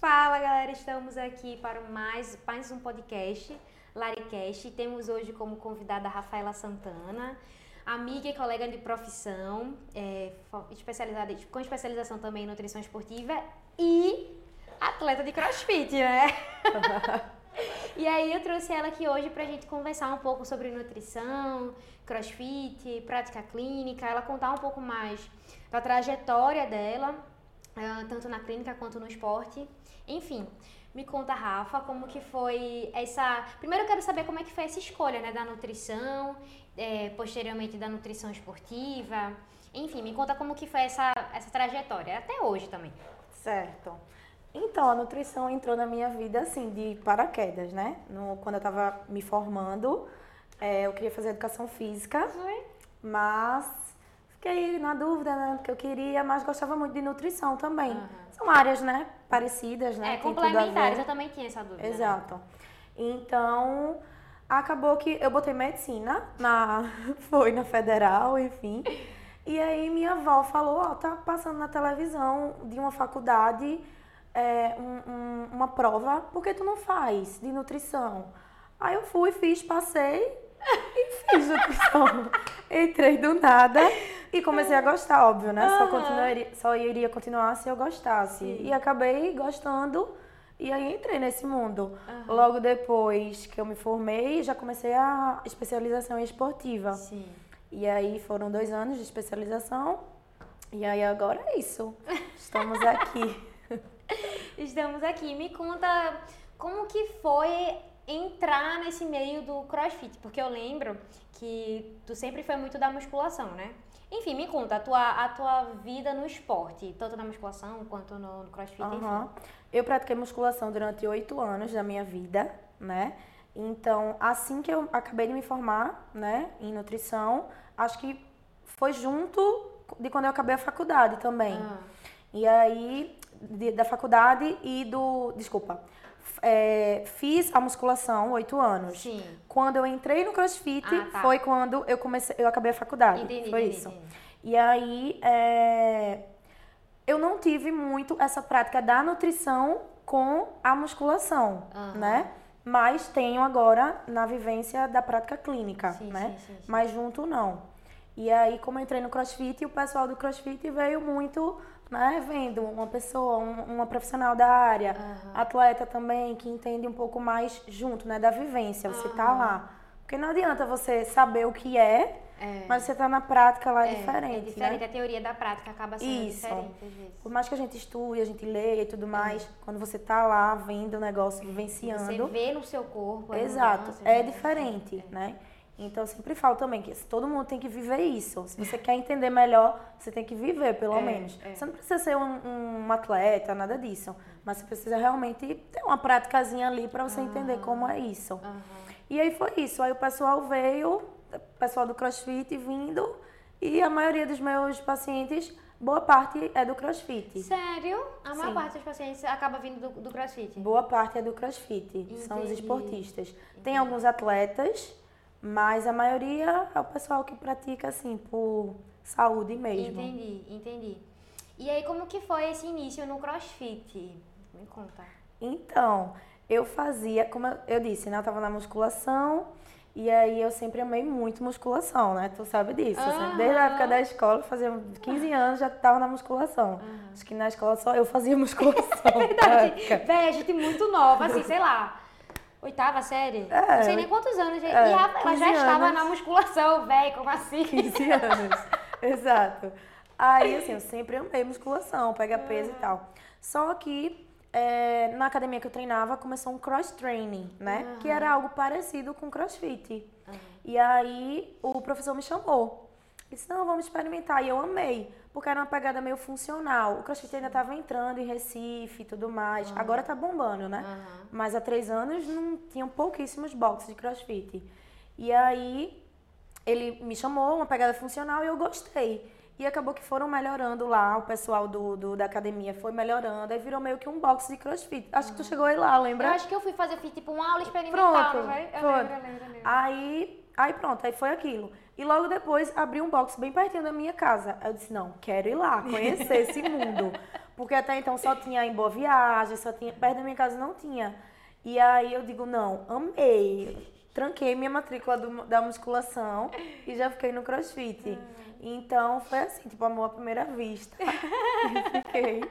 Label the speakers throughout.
Speaker 1: Fala galera, estamos aqui para mais, mais um podcast, Laricast. Temos hoje como convidada a Rafaela Santana, amiga e colega de profissão, é, especializada, com especialização também em nutrição esportiva e atleta de crossfit, né? e aí eu trouxe ela aqui hoje para a gente conversar um pouco sobre nutrição, crossfit, prática clínica, ela contar um pouco mais da trajetória dela, ah, tanto na clínica quanto no esporte. Enfim, me conta, Rafa, como que foi essa... Primeiro eu quero saber como é que foi essa escolha, né, da nutrição, é, posteriormente da nutrição esportiva. Enfim, me conta como que foi essa, essa trajetória, até hoje também.
Speaker 2: Certo. Então, a nutrição entrou na minha vida, assim, de paraquedas, né? No, quando eu estava me formando, é, eu queria fazer educação física, mas fiquei na dúvida, né, do que eu queria, mas gostava muito de nutrição também. Uhum. São áreas, né, parecidas, né?
Speaker 1: É, complementares, eu também tinha essa dúvida.
Speaker 2: Né? Exato. Né? Então, acabou que eu botei medicina, na, foi na federal, enfim. E aí minha avó falou, ó, oh, tá passando na televisão de uma faculdade é, um, um, uma prova, por que tu não faz de nutrição? Aí eu fui, fiz, passei e fiz nutrição. Entrei do nada e comecei a gostar, óbvio, né? Uhum. Só, continuaria, só iria continuar se eu gostasse. Sim. E acabei gostando e aí entrei nesse mundo. Uhum. Logo depois que eu me formei, já comecei a especialização em esportiva. Sim. E aí foram dois anos de especialização. E aí agora é isso. Estamos aqui.
Speaker 1: Estamos aqui. Me conta como que foi entrar nesse meio do crossfit, porque eu lembro que tu sempre foi muito da musculação, né? Enfim, me conta a tua, a tua vida no esporte, tanto na musculação quanto no, no crossfit, uhum.
Speaker 2: Eu pratiquei musculação durante oito anos da minha vida, né? Então, assim que eu acabei de me formar, né, em nutrição, acho que foi junto de quando eu acabei a faculdade também. Uhum. E aí, de, da faculdade e do. Desculpa. É, fiz a musculação oito anos. Sim. Quando eu entrei no CrossFit, ah, tá. foi quando eu comecei, eu acabei a faculdade. Entendi, foi entendi, isso. Entendi. E aí é, eu não tive muito essa prática da nutrição com a musculação, uhum. né? Mas tenho agora na vivência da prática clínica, sim, né? Sim, sim, Mas junto não. E aí, como eu entrei no CrossFit, o pessoal do CrossFit veio muito né, vendo uma pessoa, um, uma profissional da área, uhum. atleta também, que entende um pouco mais junto, né, da vivência, você uhum. tá lá. Porque não adianta você saber o que é, é. mas você tá na prática lá é, é diferente. É
Speaker 1: diferente,
Speaker 2: né?
Speaker 1: a teoria da prática acaba sendo Isso. diferente vezes.
Speaker 2: Por mais que a gente estude, a gente leia e tudo é. mais, quando você tá lá vendo o negócio, vivenciando. Você
Speaker 1: vê no seu corpo.
Speaker 2: Exato, é né? diferente, é. né? Então eu sempre falo também que todo mundo tem que viver isso. Se você quer entender melhor, você tem que viver, pelo é, menos. É. Você não precisa ser um, um, atleta, nada disso. Mas você precisa realmente ter uma práticazinha ali para você entender como é isso. Uhum. E aí foi isso. Aí o pessoal veio, o pessoal do CrossFit vindo, e a maioria dos meus pacientes, boa parte é do CrossFit.
Speaker 1: Sério? A maior Sim. parte dos pacientes acaba vindo do, do CrossFit?
Speaker 2: Boa parte é do CrossFit. Entendi. São os esportistas. Entendi. Tem alguns atletas mas a maioria é o pessoal que pratica assim por saúde mesmo.
Speaker 1: Entendi, entendi. E aí como que foi esse início no CrossFit? Me conta.
Speaker 2: Então, eu fazia, como eu disse, né, eu tava na musculação e aí eu sempre amei muito musculação, né? Tu sabe disso. Uhum. Desde a época da escola, fazia 15 anos já tava na musculação. Uhum. Acho que na escola só eu fazia musculação.
Speaker 1: é verdade. Véi, a gente muito nova, assim, sei lá Oitava série? É, não sei nem quantos anos. É, e ela, ela já anos. estava na musculação, velho, como assim?
Speaker 2: 15 anos, exato. Aí, assim, eu sempre amei musculação, pegar peso e tal. Só que é, na academia que eu treinava começou um cross training, né? Uhum. Que era algo parecido com crossfit. Uhum. E aí o professor me chamou. Disse, não, vamos experimentar. E eu amei, porque era uma pegada meio funcional. O crossfit ainda estava entrando em Recife e tudo mais. Uhum. Agora tá bombando, né? Uhum. Mas há três anos não tinham pouquíssimos boxes de crossfit. E aí ele me chamou, uma pegada funcional, e eu gostei. E acabou que foram melhorando lá, o pessoal do, do da academia foi melhorando, aí virou meio que um box de crossfit. Acho uhum. que tu chegou aí lá, lembra?
Speaker 1: Eu acho que eu fui fazer tipo uma aula experimental,
Speaker 2: Pronto,
Speaker 1: vai?
Speaker 2: Eu lembro, eu lembro, eu lembro. Aí, aí pronto, aí foi aquilo. E logo depois abri um box bem pertinho da minha casa. Eu disse, não, quero ir lá, conhecer esse mundo. Porque até então só tinha em Boa Viagem, só tinha. Perto da minha casa não tinha. E aí eu digo, não, amei. Tranquei minha matrícula do- da musculação e já fiquei no crossfit. Então foi assim, tipo, amor à primeira vista. e fiquei.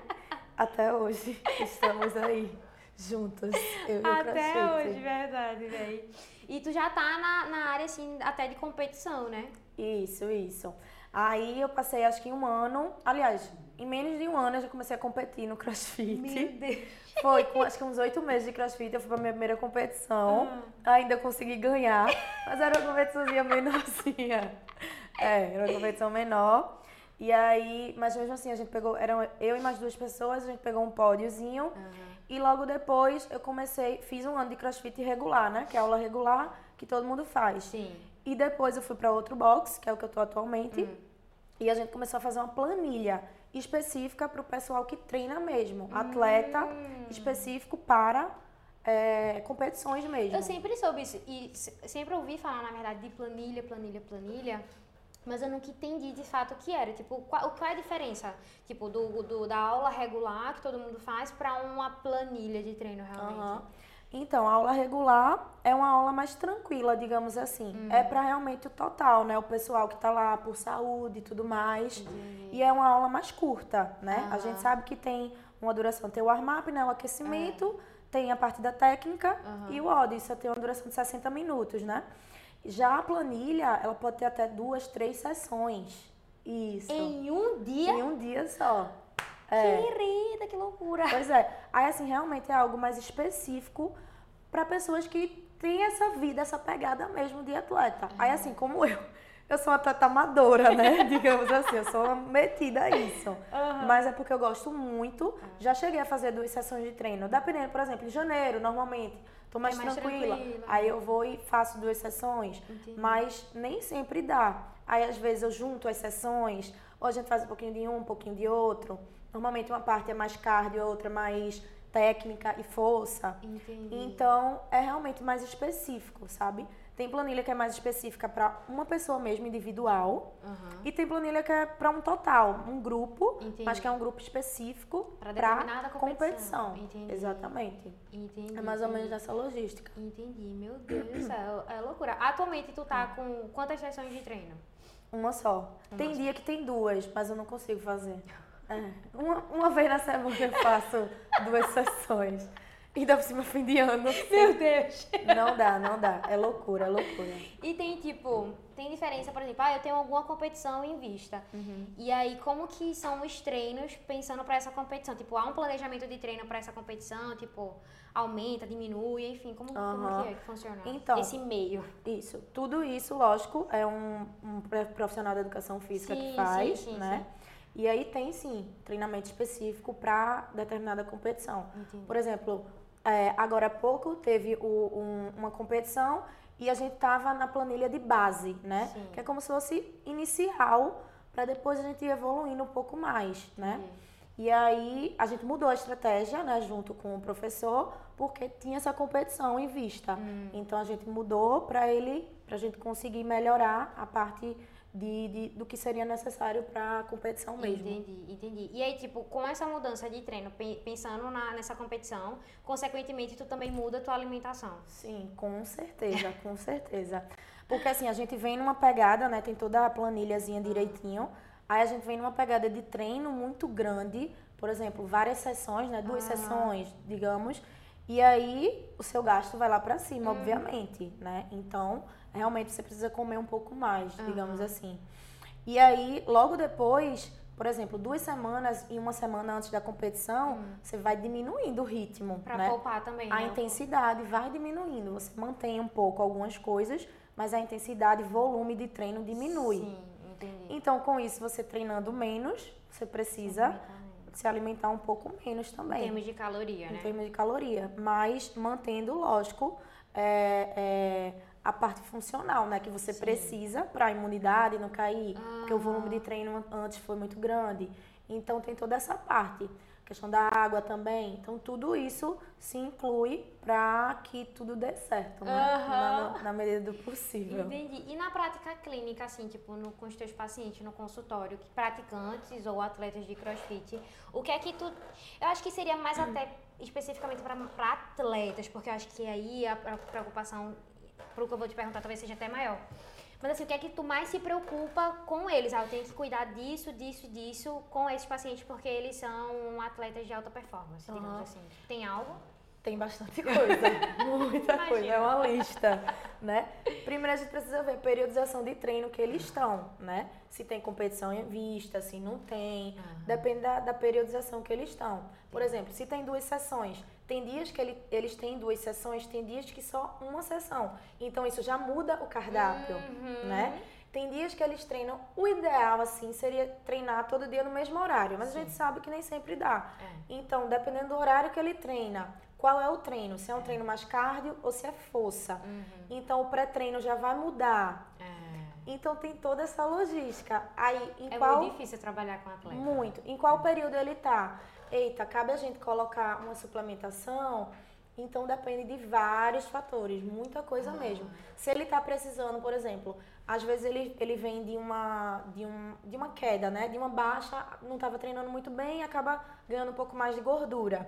Speaker 2: Até hoje. Estamos aí, juntas. Eu e o
Speaker 1: Até
Speaker 2: crossfit.
Speaker 1: hoje, verdade, velho. E tu já tá na, na área, assim, até de competição, né?
Speaker 2: Isso, isso. Aí eu passei acho que um ano, aliás, em menos de um ano eu já comecei a competir no crossfit.
Speaker 1: Deus.
Speaker 2: Foi, com acho que uns oito meses de crossfit, eu fui pra minha primeira competição.
Speaker 1: Ah.
Speaker 2: Ainda consegui ganhar, mas era uma competiçãozinha menorzinha. É, era uma competição menor. E aí, mas mesmo assim, a gente pegou, eram eu e mais duas pessoas, a gente pegou um pódiozinho. E logo depois eu comecei, fiz um ano de crossfit regular, né? Que é a aula regular que todo mundo faz.
Speaker 1: Sim.
Speaker 2: E depois eu fui para outro box, que é o que eu tô atualmente.
Speaker 1: Hum.
Speaker 2: E a gente começou a fazer uma planilha específica para o pessoal que treina mesmo. Atleta
Speaker 1: Hum.
Speaker 2: específico para é, competições mesmo.
Speaker 1: Eu sempre soube isso. E se- sempre ouvi falar, na verdade, de planilha, planilha, planilha. Mas eu nunca entendi de fato o que era. Tipo, qual, qual é a diferença? Tipo, do, do- da aula regular que todo mundo faz pra uma planilha de treino realmente.
Speaker 2: Aham. Então, a aula regular é uma aula mais tranquila, digamos assim.
Speaker 1: Uhum.
Speaker 2: É para realmente o total, né? O pessoal que tá lá por saúde e tudo mais. E é uma aula mais curta, né? A gente sabe que tem uma duração, tem o warm-up, né? O aquecimento, tem a parte da técnica
Speaker 1: É.
Speaker 2: E o OD. Isso tem uma duração de 60 minutos, né? Já a planilha, ela pode ter até duas, três sessões. Isso.
Speaker 1: Em um dia?
Speaker 2: Em um dia só. É.
Speaker 1: Querida, que loucura.
Speaker 2: Pois é. Aí, assim, realmente é algo mais específico para pessoas que têm essa vida, essa pegada mesmo de atleta. Aí, assim, como eu, eu sou uma atleta amadora, né? Digamos assim, eu sou metida a isso. Mas é porque eu gosto muito. Já cheguei a fazer duas sessões de treino. Dependendo, por exemplo, em janeiro, normalmente, tô mais,
Speaker 1: É mais
Speaker 2: tranquila.
Speaker 1: tranquila.
Speaker 2: Aí eu vou e faço duas sessões.
Speaker 1: Entendi.
Speaker 2: Mas nem sempre dá. Aí, às vezes, eu junto as sessões, ou a gente faz um pouquinho de um, um pouquinho de outro. Normalmente, uma parte é mais cardio, outra mais técnica e força.
Speaker 1: Entendi.
Speaker 2: Então, é realmente mais específico, sabe? Tem planilha que é mais específica para uma pessoa mesmo, individual.
Speaker 1: Aham.
Speaker 2: E tem planilha que é para um total, um grupo,
Speaker 1: Entendi.
Speaker 2: mas que é um grupo específico para
Speaker 1: determinada competição. Entendi.
Speaker 2: Exatamente.
Speaker 1: Entendi.
Speaker 2: É mais ou menos dessa logística.
Speaker 1: Entendi, meu Deus do céu, é loucura. Atualmente tu tá com quantas sessões de treino?
Speaker 2: Uma só. tem dia que tem duas, mas eu não consigo fazer. É. Uma, uma vez na semana eu faço duas sessões. E dá por cima fim de ano.
Speaker 1: Meu Deus!
Speaker 2: Não dá, não dá. É loucura, é loucura.
Speaker 1: E tem tipo, tem diferença, por exemplo, ah, eu tenho alguma competição em vista. E aí, como que são os treinos pensando pra essa competição? Tipo, há um planejamento de treino pra essa competição? Tipo, aumenta, diminui, enfim, como, como
Speaker 2: Aham.
Speaker 1: que é que funciona
Speaker 2: Então,
Speaker 1: esse meio?
Speaker 2: Isso. Tudo isso, lógico, é um, um profissional da educação física
Speaker 1: Sim,
Speaker 2: que faz,
Speaker 1: sim, sim,
Speaker 2: né? E aí tem sim treinamento específico para determinada competição.
Speaker 1: Entendi.
Speaker 2: Por exemplo, é, agora há pouco teve o- um- uma competição e a gente tava na planilha de base, né?
Speaker 1: Sim.
Speaker 2: Que é como se fosse inicial para depois a gente ir evoluindo um pouco mais, né?
Speaker 1: Entendi.
Speaker 2: E aí a gente mudou a estratégia, né, junto com o professor, porque tinha essa competição em vista.
Speaker 1: Hum.
Speaker 2: Então a gente mudou para ele, para a gente conseguir melhorar a parte de, de- do que seria necessário para a competição mesmo.
Speaker 1: Entendi, entendi. E aí, tipo, com essa mudança de treino, pe- pensando na, nessa competição, consequentemente, tu também muda a tua alimentação.
Speaker 2: Sim, com certeza, com certeza. Porque assim, a gente vem numa pegada, né? Tem toda a planilhazinha direitinho. Aí a gente vem numa pegada de treino muito grande, por exemplo, várias sessões, né? Duas sessões, digamos. E aí o seu gasto vai lá pra cima, obviamente, né? Então, realmente você precisa comer um pouco mais, digamos assim. E aí, logo depois, por exemplo, duas semanas e uma semana antes da competição, você vai diminuindo o ritmo,
Speaker 1: Pra
Speaker 2: né?
Speaker 1: poupar também,
Speaker 2: A
Speaker 1: né?
Speaker 2: intensidade vai diminuindo. Você mantém um pouco algumas coisas, mas a intensidade e volume de treino diminui.
Speaker 1: Sim, entendi.
Speaker 2: Então, com isso, você treinando menos, você precisa se alimentar um pouco menos
Speaker 1: Em
Speaker 2: também,
Speaker 1: termos de caloria,
Speaker 2: em
Speaker 1: né?
Speaker 2: termos de caloria. Mas mantendo, lógico, é, é, a parte funcional, né? Que você precisa para a imunidade não cair, porque o volume de treino antes foi muito grande. Então, tem toda essa parte. questão da água também. Então, tudo isso se inclui para que tudo dê certo, né?
Speaker 1: Aham.
Speaker 2: Na, na medida do possível.
Speaker 1: Entendi. E na prática clínica, assim, tipo, no, com os teus pacientes no consultório, que praticantes ou atletas de crossfit, o que é que tu. Eu acho que seria mais até especificamente para atletas, porque eu acho que aí a, a preocupação, pro que eu vou te perguntar, talvez seja até maior. Mas assim, o que é que tu mais se preocupa com eles? Ah, eu tenho que cuidar disso, disso, disso com esses pacientes, porque eles são atletas de alta performance, digamos
Speaker 2: Aham.
Speaker 1: assim. Tem algo?
Speaker 2: Tem bastante coisa, muita
Speaker 1: Imagino.
Speaker 2: coisa, é uma lista, né? Primeiro a gente precisa ver a periodização de treino que eles estão, né? Se tem competição em vista, se não tem, depende da, da periodização que eles estão. Por exemplo, se tem duas sessões, tem dias que ele- eles têm duas sessões, tem dias que só uma sessão. Então isso já muda o cardápio, né? Tem dias que eles treinam, o ideal assim seria treinar todo dia no mesmo horário, mas a gente sabe que nem sempre dá. Então, dependendo do horário que ele treina, qual é o treino? Se é um treino mais cardio ou se é força. Então, o pré-treino já vai mudar. Então, tem toda essa logística. Aí, em
Speaker 1: É
Speaker 2: qual
Speaker 1: muito difícil trabalhar com atleta.
Speaker 2: muito. Em qual período ele tá? Eita, cabe a gente colocar uma suplementação? Então depende de vários fatores, muita coisa mesmo. Se ele tá precisando, por exemplo, às vezes ele, ele vem de uma, de, um, de uma queda, né? De uma baixa, não estava treinando muito bem e acaba ganhando um pouco mais de gordura.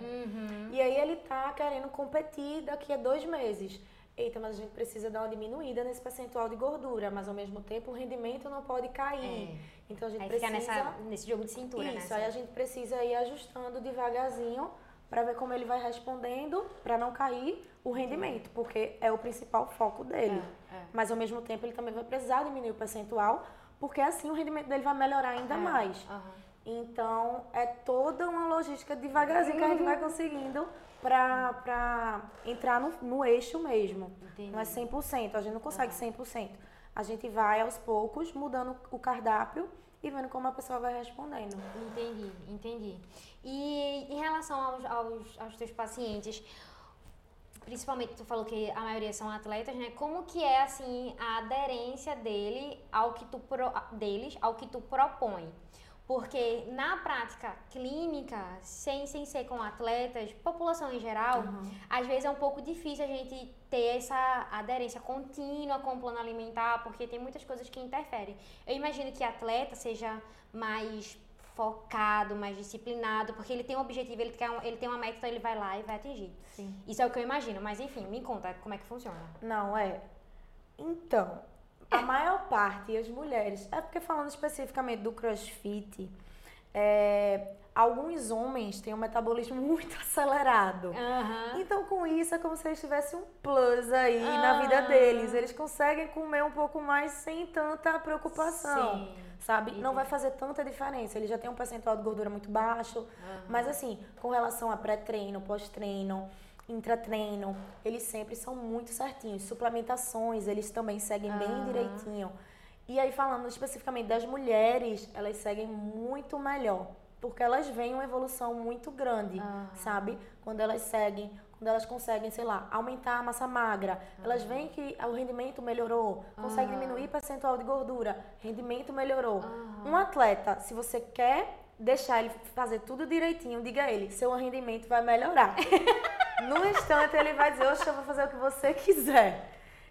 Speaker 2: E aí ele tá querendo competir daqui a dois meses. Eita, mas a gente precisa dar uma diminuída nesse percentual de gordura, mas ao mesmo tempo o rendimento não pode cair. Então a gente
Speaker 1: Aí
Speaker 2: precisa
Speaker 1: nessa, nesse jogo de cintura,
Speaker 2: isso,
Speaker 1: né?
Speaker 2: aí a gente precisa ir ajustando devagarzinho para ver como ele vai respondendo, para não cair o rendimento, porque é o principal foco dele.
Speaker 1: É, é.
Speaker 2: Mas ao mesmo tempo ele também vai precisar diminuir o percentual, porque assim o rendimento dele vai melhorar ainda mais.
Speaker 1: Aham.
Speaker 2: Então é toda uma logística devagarzinho que a gente vai conseguindo pra, pra entrar no, no eixo mesmo.
Speaker 1: Entendi.
Speaker 2: Não é 100%, a gente não consegue 100%. A gente vai aos poucos mudando o cardápio e vendo como a pessoa vai respondendo.
Speaker 1: Entendi, entendi. E em relação aos, aos, aos teus pacientes, principalmente tu falou que a maioria são atletas, né? Como que é assim a aderência dele ao que tu pro, deles ao que tu propõe? Porque na prática clínica, sem, sem ser com atletas, população em geral, às vezes é um pouco difícil a gente ter essa aderência contínua com o plano alimentar, porque tem muitas coisas que interferem. Eu imagino que atleta seja mais focado, mais disciplinado, porque ele tem um objetivo, ele, quer um- ele tem uma meta, então ele vai lá e vai atingir.
Speaker 2: Sim.
Speaker 1: Isso é o que eu imagino, mas enfim, me conta como é que funciona.
Speaker 2: Não, é. Então, a maior parte, as mulheres, é porque falando especificamente do crossfit, é, alguns homens têm um metabolismo muito acelerado. Então, com isso, é como se eles tivessem um plus aí na vida
Speaker 1: Ah.
Speaker 2: deles. Eles conseguem comer um pouco mais sem tanta preocupação.
Speaker 1: Sim.
Speaker 2: Sabe? Não vai fazer tanta diferença. Ele já tem um percentual de gordura muito baixo. Mas, assim, com relação a pré-treino, pós-treino, intratreino, eles sempre são muito certinhos. Suplementações, eles também seguem bem
Speaker 1: Aham.
Speaker 2: direitinho. E aí, falando especificamente das mulheres, elas seguem muito melhor. Porque elas veem uma evolução muito grande,
Speaker 1: Aham.
Speaker 2: sabe? Quando elas seguem, quando elas conseguem, sei lá, aumentar a massa magra, elas veem que o rendimento melhorou, conseguem diminuir o percentual de gordura, rendimento melhorou. Um atleta, se você quer deixar ele fazer tudo direitinho, diga ele, seu rendimento vai melhorar. no instante ele vai dizer, oxe, eu vou fazer o que você quiser.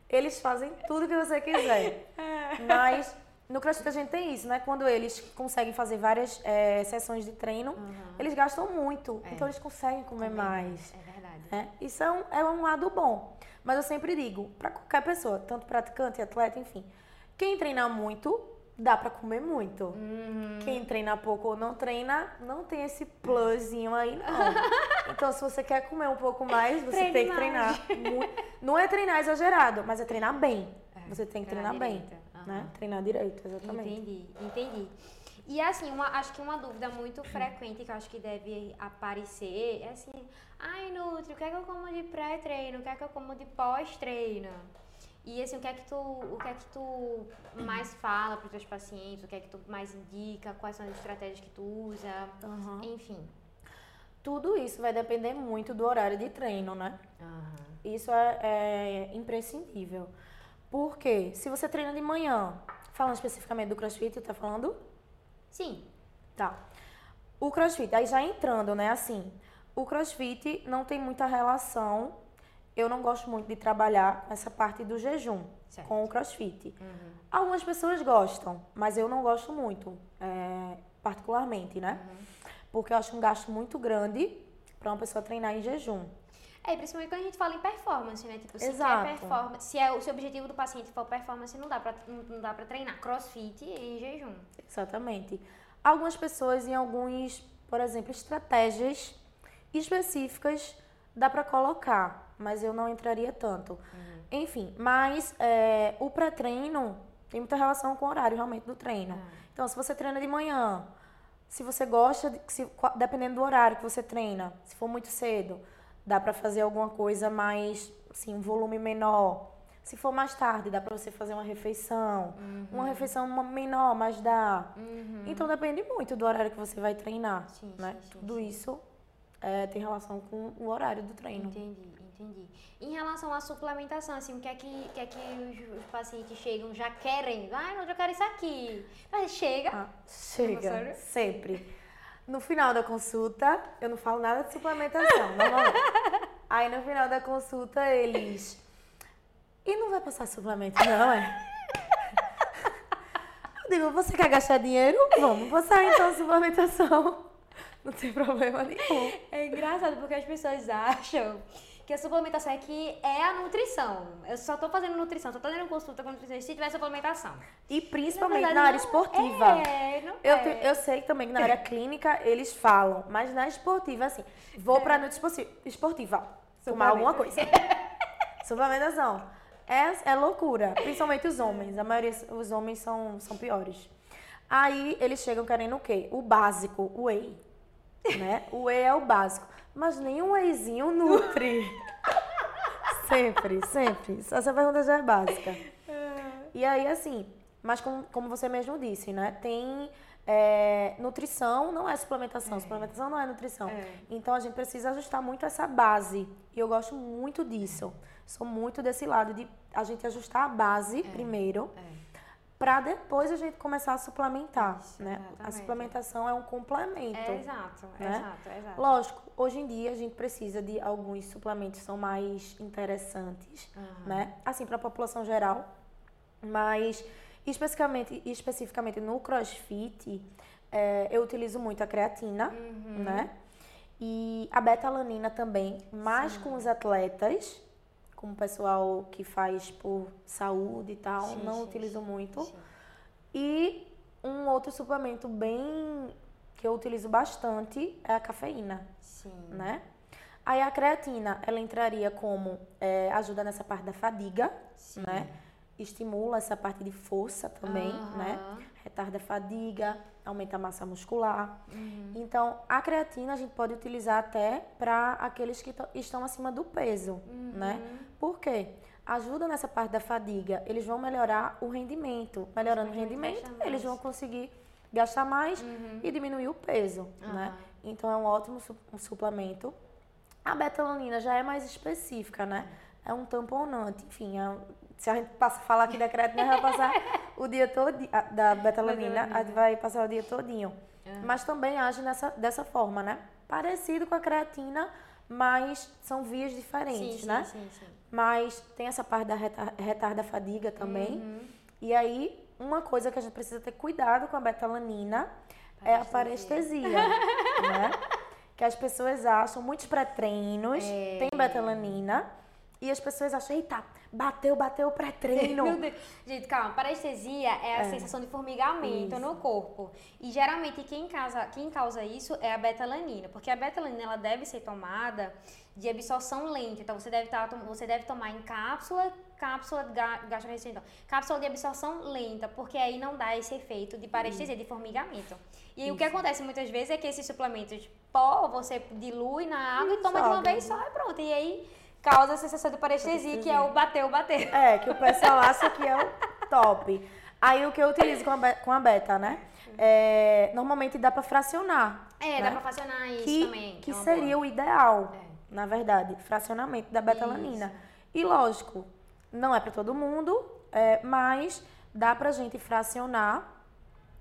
Speaker 2: Eles fazem tudo o que você quiser. Mas no CrossFit a gente tem isso, né? Quando eles conseguem fazer várias eh, sessões de treino, eles gastam muito.
Speaker 1: É.
Speaker 2: Então eles conseguem comer mais.
Speaker 1: É verdade.
Speaker 2: né? Isso é um, é um lado bom. Mas eu sempre digo, para qualquer pessoa, tanto praticante, atleta, enfim, quem treina muito, dá para comer muito.
Speaker 1: Uhum.
Speaker 2: Quem treina pouco ou não treina, não tem esse plusinho aí, não. então, se você quer comer um pouco mais, você
Speaker 1: Treine
Speaker 2: tem que treinar. muito. Não é treinar exagerado, mas é treinar bem.
Speaker 1: É,
Speaker 2: você tem que
Speaker 1: treinar
Speaker 2: treinar bem.
Speaker 1: direito.
Speaker 2: Né? Treinar direito, exatamente.
Speaker 1: Entendi, entendi. E assim, uma, acho que uma dúvida muito frequente que eu acho que deve aparecer é assim, ai Nutri, o que é que eu como de pré-treino? O que é que eu como de pós-treino? E assim, o que é que tu, o que é que tu mais fala para os teus pacientes? O que é que tu mais indica? Quais são as estratégias que tu usa?
Speaker 2: Aham.
Speaker 1: Enfim.
Speaker 2: Tudo isso vai depender muito do horário de treino, né? Isso é, é imprescindível. Porque se você treina de manhã, falando especificamente do crossfit, tá falando?
Speaker 1: Sim.
Speaker 2: Tá. O crossfit, aí já entrando, né, assim, o crossfit não tem muita relação. Eu não gosto muito de trabalhar essa parte do jejum
Speaker 1: Certo.
Speaker 2: com o crossfit.
Speaker 1: Uhum.
Speaker 2: Algumas pessoas gostam, mas eu não gosto muito, é, particularmente, né?
Speaker 1: Uhum.
Speaker 2: Porque eu acho um gasto muito grande para uma pessoa treinar em jejum.
Speaker 1: É, principalmente quando a gente fala em performance, né? Tipo, se
Speaker 2: Exato.
Speaker 1: quer performance, se é o se o objetivo do paciente for performance, não dá pra, não, dá pra treinar crossfit em jejum.
Speaker 2: Exatamente. Algumas pessoas em alguns, por exemplo, estratégias específicas dá para colocar, mas eu não entraria tanto. Enfim, mas é, o pré-treino tem muita relação com o horário realmente do treino. Então, se você treina de manhã, se você gosta, de, se, dependendo do horário que você treina, se for muito cedo, dá para fazer alguma coisa mais, assim, um volume menor. Se for mais tarde, dá para você fazer uma refeição. Uma refeição menor, mas dá. Então depende muito do horário que você vai treinar.
Speaker 1: Sim,
Speaker 2: né?
Speaker 1: sim, sim,
Speaker 2: Tudo isso é, tem relação com o horário do treino.
Speaker 1: Entendi, entendi. Em relação à suplementação, assim, o que é que, que, é que os, os pacientes chegam já querendo? Ah, não, eu já quero isso aqui. Mas chega.
Speaker 2: Ah, chega, sempre. No final da consulta, eu não falo nada de suplementação, normalmente. Aí no final da consulta, eles. E não vai passar suplemento, não, é? Eu digo, você quer gastar dinheiro? Vamos passar então suplementação. Não tem problema nenhum.
Speaker 1: É engraçado porque as pessoas acham que a suplementação aqui é a nutrição. Eu só tô fazendo nutrição, só tô dando consulta com nutricionista se tiver suplementação.
Speaker 2: E principalmente
Speaker 1: verdade,
Speaker 2: na área esportiva.
Speaker 1: É, não
Speaker 2: Eu,
Speaker 1: é.
Speaker 2: eu sei também que na área clínica eles falam, mas na esportiva, assim, vou pra noite esporti- esportiva, tomar alguma coisa. Suplementação. É, é loucura, principalmente os homens. A maioria, os homens são, são piores. Aí eles chegam querendo o quê? O básico, o whey. Né? O whey é o básico. Mas nem um wheyzinho nutre. sempre, sempre. Essa pergunta já é básica. E aí, assim, mas como, como você mesmo disse, né? Tem é, nutrição, não é suplementação. Suplementação não é nutrição.
Speaker 1: É.
Speaker 2: Então a gente precisa ajustar muito essa base. E eu gosto muito disso. Sou muito desse lado de a gente ajustar a base primeiro,
Speaker 1: É.
Speaker 2: pra depois a gente começar a suplementar,
Speaker 1: Isso,
Speaker 2: né? A
Speaker 1: exatamente.
Speaker 2: suplementação é um complemento.
Speaker 1: É exato,
Speaker 2: né?
Speaker 1: exato, exato.
Speaker 2: Lógico, hoje em dia a gente precisa de alguns suplementos que são mais interessantes, né? Assim, para a população geral. Mas especificamente, especificamente no CrossFit, é, eu utilizo muito a creatina,
Speaker 1: Uhum.
Speaker 2: né? E a betalanina também, mais com os atletas, com o pessoal que faz por saúde e tal,
Speaker 1: Sim,
Speaker 2: não
Speaker 1: sim,
Speaker 2: utilizo muito.
Speaker 1: Sim.
Speaker 2: E um outro suplemento bem que eu utilizo bastante é a cafeína,
Speaker 1: Sim.
Speaker 2: né? Aí a creatina, ela entraria como é, ajuda nessa parte da fadiga,
Speaker 1: Sim.
Speaker 2: né? Estimula essa parte de força também, né? Retarda a fadiga, aumenta a massa muscular.
Speaker 1: Uhum.
Speaker 2: Então, a creatina a gente pode utilizar até para aqueles que estão acima do peso, né?
Speaker 1: Uhum.
Speaker 2: Por quê? Ajuda nessa parte da fadiga, eles vão melhorar o rendimento. Melhorando o rendimento, eles vão conseguir gastar mais
Speaker 1: Uhum.
Speaker 2: e diminuir o peso, né?
Speaker 1: Aham.
Speaker 2: Então, é um ótimo su- um suplemento. A betalanina já é mais específica, né? É um tamponante, enfim, é se a gente passa, falar aqui da creatina, vai passar o dia todo, da betalanina, a gente vai passar o dia todinho. Mas também age nessa, dessa forma, né? Parecido com a creatina, mas são vias diferentes,
Speaker 1: sim,
Speaker 2: né?
Speaker 1: Sim, sim, sim.
Speaker 2: Mas tem essa parte da retar- retarda fadiga também.
Speaker 1: Uhum.
Speaker 2: E aí, uma coisa que a gente precisa ter cuidado com a betalanina é a parestesia, né? Que as pessoas acham, muitos pré-treinos
Speaker 1: É.
Speaker 2: tem betalanina e as pessoas acham, eita, bateu, bateu o pré-treino.
Speaker 1: Gente, calma, parestesia é a sensação de formigamento no corpo. E geralmente quem causa, quem causa isso é a betalanina, porque a betalanina ela deve ser tomada de absorção lenta. Então você deve, tá, você deve tomar em cápsula, cápsula de ga- gastrointestinal, cápsula de absorção lenta, porque aí não dá esse efeito de parestesia, de formigamento. E aí o que acontece muitas vezes é que esses suplementos pó você dilui na água e toma de uma vez só e pronto. E aí causa a sensação de parestesia, que é o bateu, bateu.
Speaker 2: É, que o pessoal acha que é o top. Aí o que eu utilizo com a, be- com a beta, né? É, normalmente dá pra fracionar.
Speaker 1: É,
Speaker 2: né?
Speaker 1: dá pra fracionar isso
Speaker 2: que,
Speaker 1: também.
Speaker 2: que
Speaker 1: é
Speaker 2: seria
Speaker 1: boa.
Speaker 2: o ideal,
Speaker 1: É.
Speaker 2: na verdade, fracionamento da betalanina. E lógico, não é para todo mundo, é, mas dá pra gente fracionar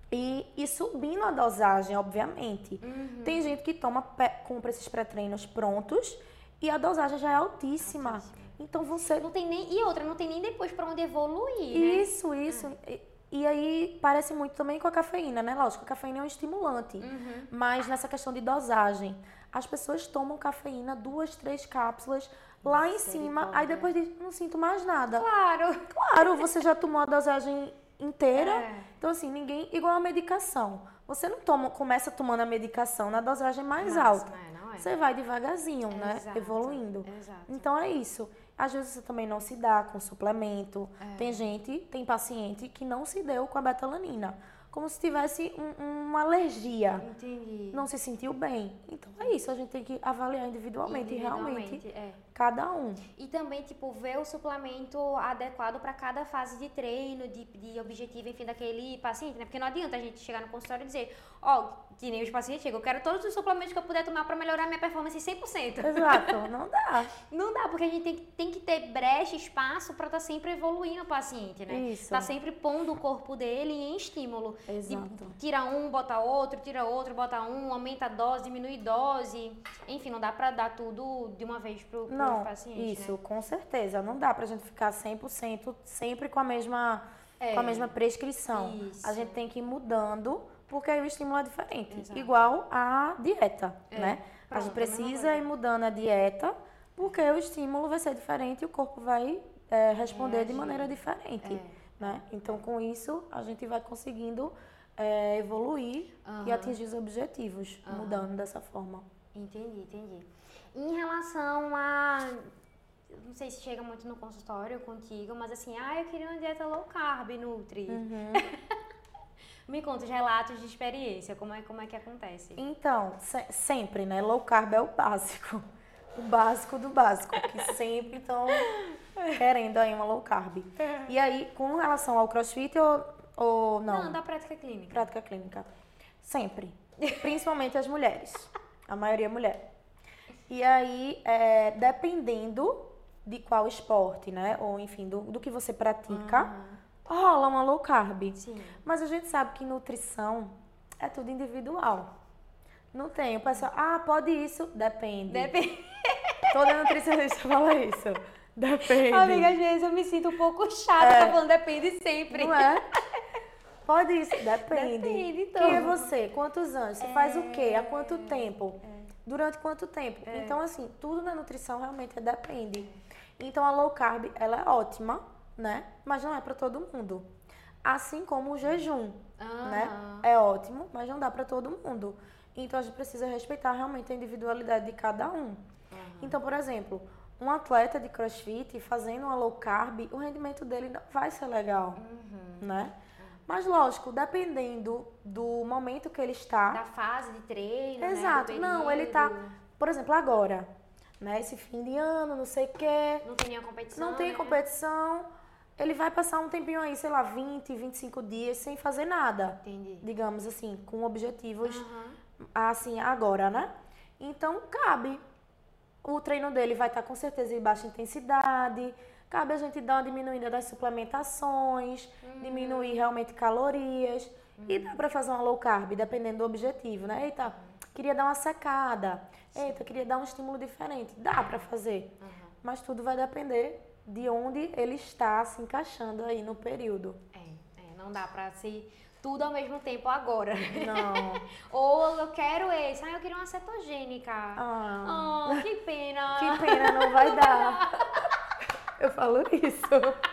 Speaker 2: E, e subindo a dosagem, obviamente.
Speaker 1: Uhum.
Speaker 2: Tem gente que toma, compra esses pré-treinos prontos e a dosagem já é altíssima.
Speaker 1: Altíssima.
Speaker 2: Então você.
Speaker 1: Não tem nem. E outra, não tem nem depois pra onde evoluir, né?
Speaker 2: Isso, isso. E, e aí parece muito também com a cafeína, né? Lógico, a cafeína é um estimulante.
Speaker 1: Uhum.
Speaker 2: Mas nessa questão de dosagem, as pessoas tomam cafeína, duas, três cápsulas lá em cima, aí depois diz, não sinto mais nada.
Speaker 1: Claro.
Speaker 2: Claro, você já tomou a dosagem inteira.
Speaker 1: É.
Speaker 2: Então, assim, ninguém. Igual a medicação. Você não toma, começa tomando a medicação na dosagem mais
Speaker 1: Máxima,
Speaker 2: alta.
Speaker 1: é, não é?
Speaker 2: Você vai devagarzinho, né?
Speaker 1: Exato,
Speaker 2: Evoluindo.
Speaker 1: Exato.
Speaker 2: Então é isso. Às vezes você também não se dá com suplemento.
Speaker 1: É.
Speaker 2: Tem gente, tem paciente que não se deu com a betalanina. Como se tivesse um- uma alergia.
Speaker 1: Entendi.
Speaker 2: Não se sentiu bem. Então é isso, a gente tem que avaliar individualmente, realmente
Speaker 1: Individualmente, é.
Speaker 2: cada um.
Speaker 1: E também, tipo, ver o suplemento adequado para cada fase de treino, de, de objetivo, enfim, daquele paciente, né? Porque não adianta a gente chegar no consultório e dizer, ó, que nem os pacientes chegam, eu quero todos os suplementos que eu puder tomar para melhorar minha performance 100%.
Speaker 2: Exato, não dá.
Speaker 1: Não dá, porque a gente tem, que- tem que ter brecha, espaço para estar sempre evoluindo o paciente, né?
Speaker 2: Isso.
Speaker 1: Tá sempre pondo o corpo dele em estímulo. De-
Speaker 2: Exato.
Speaker 1: tira um, bota outro, tira outro, bota um, aumenta a dose, diminui dose. Enfim, não dá pra dar tudo de uma vez pro, pro
Speaker 2: Não,
Speaker 1: paciente,
Speaker 2: isso,
Speaker 1: né?
Speaker 2: com certeza. Não dá pra gente ficar 100% sempre com a mesma,
Speaker 1: É.
Speaker 2: com a mesma prescrição.
Speaker 1: Isso.
Speaker 2: A gente tem que ir mudando, porque aí o estímulo é diferente.
Speaker 1: Exato.
Speaker 2: Igual a dieta,
Speaker 1: É.
Speaker 2: né? a
Speaker 1: Pronto,
Speaker 2: gente
Speaker 1: a mesma
Speaker 2: precisa ir mudando a dieta, porque o estímulo vai ser diferente e o corpo vai é, responder de maneira diferente.
Speaker 1: É.
Speaker 2: Né? Então, com isso, a gente vai conseguindo é, evoluir e
Speaker 1: Aham.
Speaker 2: atingir os objetivos, mudando dessa forma.
Speaker 1: Entendi, entendi. Em relação a. Não sei se chega muito no consultório contigo, mas assim, ah, eu queria uma dieta low carb, Nutri.
Speaker 2: Uhum.
Speaker 1: Me conta os relatos de experiência, como é, como é que acontece?
Speaker 2: Então, se- sempre, né? Low carb é o básico. O básico do básico, que sempre estão querendo aí uma low carb. E aí, com relação ao crossfit ou, ou não?
Speaker 1: Não, da prática clínica.
Speaker 2: Prática clínica. Sempre. Principalmente as mulheres. A maioria é mulher. E aí, é, dependendo de qual esporte, né? Ou enfim, do, do que você pratica, rola uma low carb.
Speaker 1: Sim.
Speaker 2: Mas a gente sabe que nutrição é tudo individual. Não tem. O pessoal, ah, pode isso? Depende.
Speaker 1: Depende.
Speaker 2: Toda nutricionista fala isso. Depende.
Speaker 1: Amiga, às vezes eu me sinto um pouco chata,
Speaker 2: É.
Speaker 1: tá falando depende sempre.
Speaker 2: Não é? Pode isso? Depende.
Speaker 1: Depende, então.
Speaker 2: Quem é você? Quantos anos? Você faz o quê? Há quanto tempo? Durante quanto tempo?
Speaker 1: É.
Speaker 2: Então, assim, tudo na nutrição realmente é depende. Então, a low carb, ela é ótima, né? Mas não é para todo mundo. Assim como o jejum, né?
Speaker 1: Aham.
Speaker 2: É ótimo, mas não dá para todo mundo. Então, a gente precisa respeitar realmente a individualidade de cada um. Então, por exemplo, um atleta de crossfit fazendo uma low carb, o rendimento dele não vai ser legal,
Speaker 1: Uhum.
Speaker 2: né? Mas lógico, dependendo do momento que ele está.
Speaker 1: Da fase de treino, né,
Speaker 2: Exato. Não, ele tá, por exemplo, agora, né? Esse fim de ano, não sei o quê,
Speaker 1: Não tem nenhuma competição,
Speaker 2: não tem
Speaker 1: né?
Speaker 2: competição. Ele vai passar um tempinho aí, sei lá, 20, 25 dias sem fazer nada.
Speaker 1: Entendi.
Speaker 2: Digamos assim, com objetivos
Speaker 1: Aham.
Speaker 2: assim agora, né? Então cabe. O treino dele vai estar com certeza em baixa intensidade. Cabe a gente dar uma diminuída das suplementações, diminuir realmente calorias. E dá pra fazer uma low carb, dependendo do objetivo, né? Eita, queria dar uma secada. Eita, queria dar um estímulo diferente. Dá pra fazer. Mas tudo vai depender de onde ele está se encaixando aí no período.
Speaker 1: É, é, não dá pra ser tudo ao mesmo tempo agora.
Speaker 2: Não.
Speaker 1: Ou eu quero esse, ah, eu queria uma cetogênica.
Speaker 2: Ah.
Speaker 1: Oh, que pena.
Speaker 2: Que pena, não vai dar. Eu falo isso.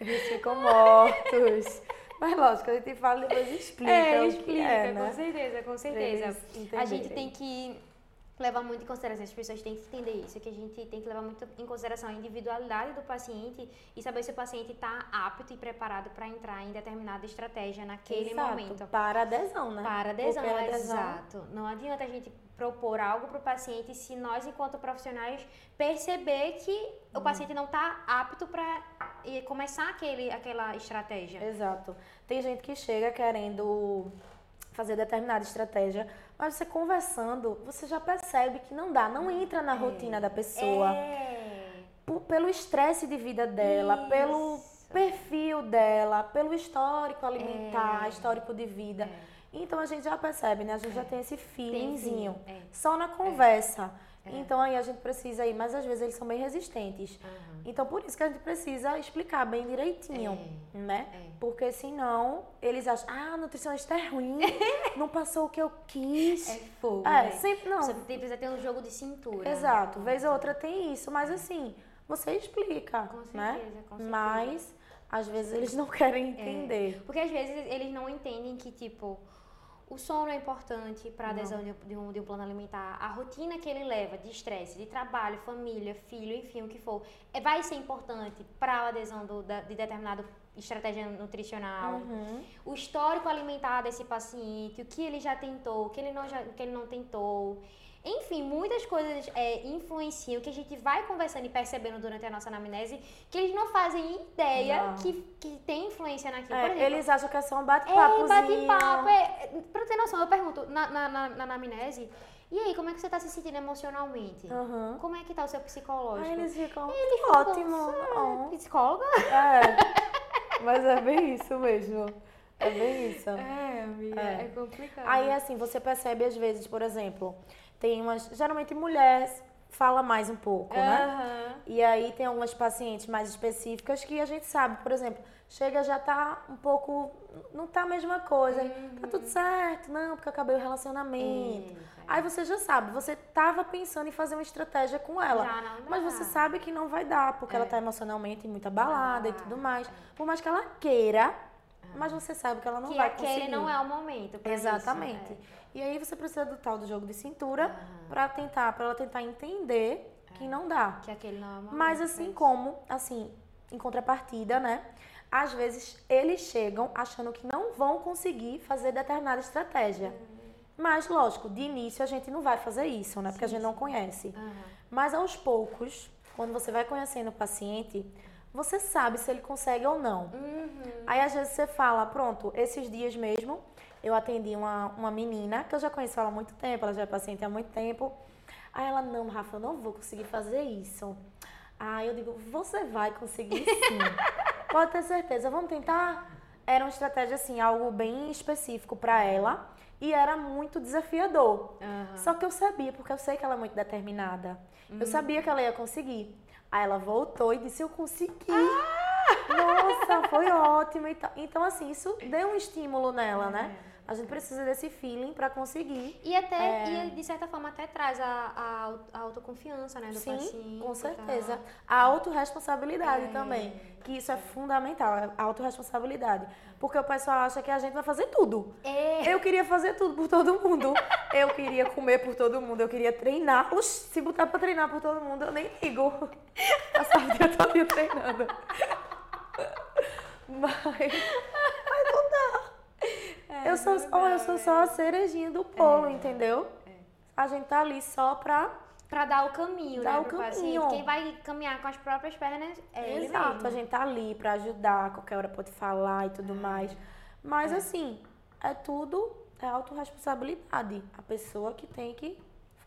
Speaker 2: Eles ficam mortos. Mas lógico, a gente fala e depois explica.
Speaker 1: É,
Speaker 2: o que
Speaker 1: explica,
Speaker 2: é, né?
Speaker 1: com certeza, com certeza. A gente tem que levar muito em consideração, as pessoas têm que entender isso, que a gente tem que levar muito em consideração a individualidade do paciente e saber se o paciente está apto e preparado para entrar em determinada estratégia naquele
Speaker 2: Exato,
Speaker 1: momento.
Speaker 2: Para adesão, né?
Speaker 1: Para adesão,
Speaker 2: a adesão
Speaker 1: exato. Não adianta a gente propor algo para o paciente se nós, enquanto profissionais, perceber que
Speaker 2: Uhum.
Speaker 1: o paciente não está apto para começar aquele, aquela estratégia.
Speaker 2: Exato. Tem gente que chega querendo fazer determinada estratégia, mas você conversando, você já percebe que não dá, não entra na rotina da pessoa.
Speaker 1: É.
Speaker 2: Pelo estresse de vida dela, pelo
Speaker 1: Isso.
Speaker 2: perfil dela, pelo histórico alimentar,
Speaker 1: É.
Speaker 2: histórico de vida.
Speaker 1: É.
Speaker 2: Então a gente já percebe, né? A gente já tem esse feelingzinho.
Speaker 1: feeling, é.
Speaker 2: Só na conversa. Então aí a gente precisa ir, mas às vezes eles são bem resistentes.
Speaker 1: Aham.
Speaker 2: Então por isso que a gente precisa explicar bem direitinho, né?
Speaker 1: é.
Speaker 2: Porque senão eles acham, ah, a nutricionista é ruim, não passou o que eu quis.
Speaker 1: É fogo.
Speaker 2: É,
Speaker 1: né?
Speaker 2: sempre não.
Speaker 1: Você tem- precisa ter um jogo de cintura.
Speaker 2: Exato, vez ou outra tem isso, mas assim, você explica,
Speaker 1: Com
Speaker 2: né?
Speaker 1: certeza, com certeza.
Speaker 2: Mas às vezes eles não querem entender.
Speaker 1: Porque às vezes eles não entendem que, tipo, o sono é importante para a adesão de, um, de um plano alimentar. A rotina que ele leva de estresse, de trabalho, família, filho, enfim, o que for, é, vai ser importante para a adesão do, da, de determinado estratégia nutricional.
Speaker 2: Uhum.
Speaker 1: O histórico alimentar desse paciente, o que ele já tentou, o que ele não, já, o que ele não tentou. Enfim, muitas coisas é, influenciam que a gente vai conversando e percebendo durante a nossa anamnese que eles não fazem ideia
Speaker 2: Não.
Speaker 1: que, que tem influência naquilo.
Speaker 2: É,
Speaker 1: Por exemplo,
Speaker 2: eles acham que é só um
Speaker 1: é,
Speaker 2: bate-papozinho.
Speaker 1: bate-papo. É, pra ter noção, eu pergunto na, na, na, na anamnese, e aí, como é que você tá se sentindo emocionalmente?
Speaker 2: Aham.
Speaker 1: Como é que tá o seu psicológico?
Speaker 2: Aí eles ficam,
Speaker 1: Eles ficam,
Speaker 2: ótimo. não."
Speaker 1: Psicóloga?
Speaker 2: É, mas é bem isso mesmo. É bem isso.
Speaker 1: É, amiga,
Speaker 2: É.
Speaker 1: é, complicado.
Speaker 2: Aí, assim, você percebe às vezes, por exemplo, tem umas. Geralmente mulheres fala mais um pouco, né?
Speaker 1: Aham.
Speaker 2: E aí tem algumas pacientes mais específicas que a gente sabe, por exemplo, chega já tá um pouco. Não tá a mesma coisa. Tá tudo certo, não, porque acabei o relacionamento.
Speaker 1: Eita.
Speaker 2: Aí você já sabe, você tava pensando em fazer uma estratégia com ela.
Speaker 1: Já não dá.
Speaker 2: Mas você sabe que não vai dar, porque ela tá emocionalmente muito abalada e tudo mais. Por mais que ela queira, mas você sabe que ela não
Speaker 1: que
Speaker 2: vai
Speaker 1: aquele
Speaker 2: conseguir.
Speaker 1: não é o momento
Speaker 2: Exatamente.
Speaker 1: isso,
Speaker 2: E aí você precisa do tal do jogo de cintura pra tentar, para ela tentar entender que não dá.
Speaker 1: é. Que aquele não é momento.
Speaker 2: Mas assim como, assim, em contrapartida, né? Às vezes eles chegam achando que não vão conseguir fazer determinada estratégia.
Speaker 1: Uhum.
Speaker 2: Mas, lógico, de início a gente não vai fazer isso, né? Porque a gente não conhece.
Speaker 1: Aham.
Speaker 2: Mas aos poucos, quando você vai conhecendo o paciente, você sabe se ele consegue ou não.
Speaker 1: Uhum.
Speaker 2: Aí às vezes você fala, pronto, esses dias mesmo eu atendi uma, uma menina que eu já conheço ela há muito tempo, ela já é paciente há muito tempo. Aí ela, não, Rafa, eu não vou conseguir fazer isso. Aí eu digo, você vai conseguir sim. Pode ter certeza, vamos tentar? Era uma estratégia assim, algo bem específico para ela e era muito desafiador.
Speaker 1: Aham.
Speaker 2: Só que eu sabia, porque eu sei que ela é muito determinada. Eu sabia que ela ia conseguir. Aí ela voltou e disse, eu consegui. Nossa, foi ótimo. Então, assim, isso deu um estímulo nela, né? A gente precisa desse feeling pra conseguir.
Speaker 1: E até,
Speaker 2: É.
Speaker 1: e de certa forma, até traz a, a, a autoconfiança, né, do
Speaker 2: Sim,
Speaker 1: paciente.
Speaker 2: com certeza.
Speaker 1: tal.
Speaker 2: A autorresponsabilidade
Speaker 1: É.
Speaker 2: também. Que isso é fundamental, a autorresponsabilidade. Porque o pessoal acha que a gente vai fazer tudo.
Speaker 1: É.
Speaker 2: Eu queria fazer tudo por todo mundo. Eu queria comer por todo mundo. Eu queria treinar. Oxi, se botar pra treinar por todo mundo, eu nem ligo. Passar o dia todo treinando. Mas, mas não dá. Eu, sou, ó, eu sou só a cerejinha do bolo, entendeu? A gente tá ali só pra.
Speaker 1: Pra dar o caminho,
Speaker 2: Dar
Speaker 1: né,
Speaker 2: o caminho.
Speaker 1: paciente. Quem vai caminhar com as próprias pernas é ele
Speaker 2: Exato,
Speaker 1: mesmo.
Speaker 2: a gente tá ali pra ajudar, a qualquer hora pode falar e tudo mais. Mas assim, é tudo, é autorresponsabilidade. A pessoa que tem que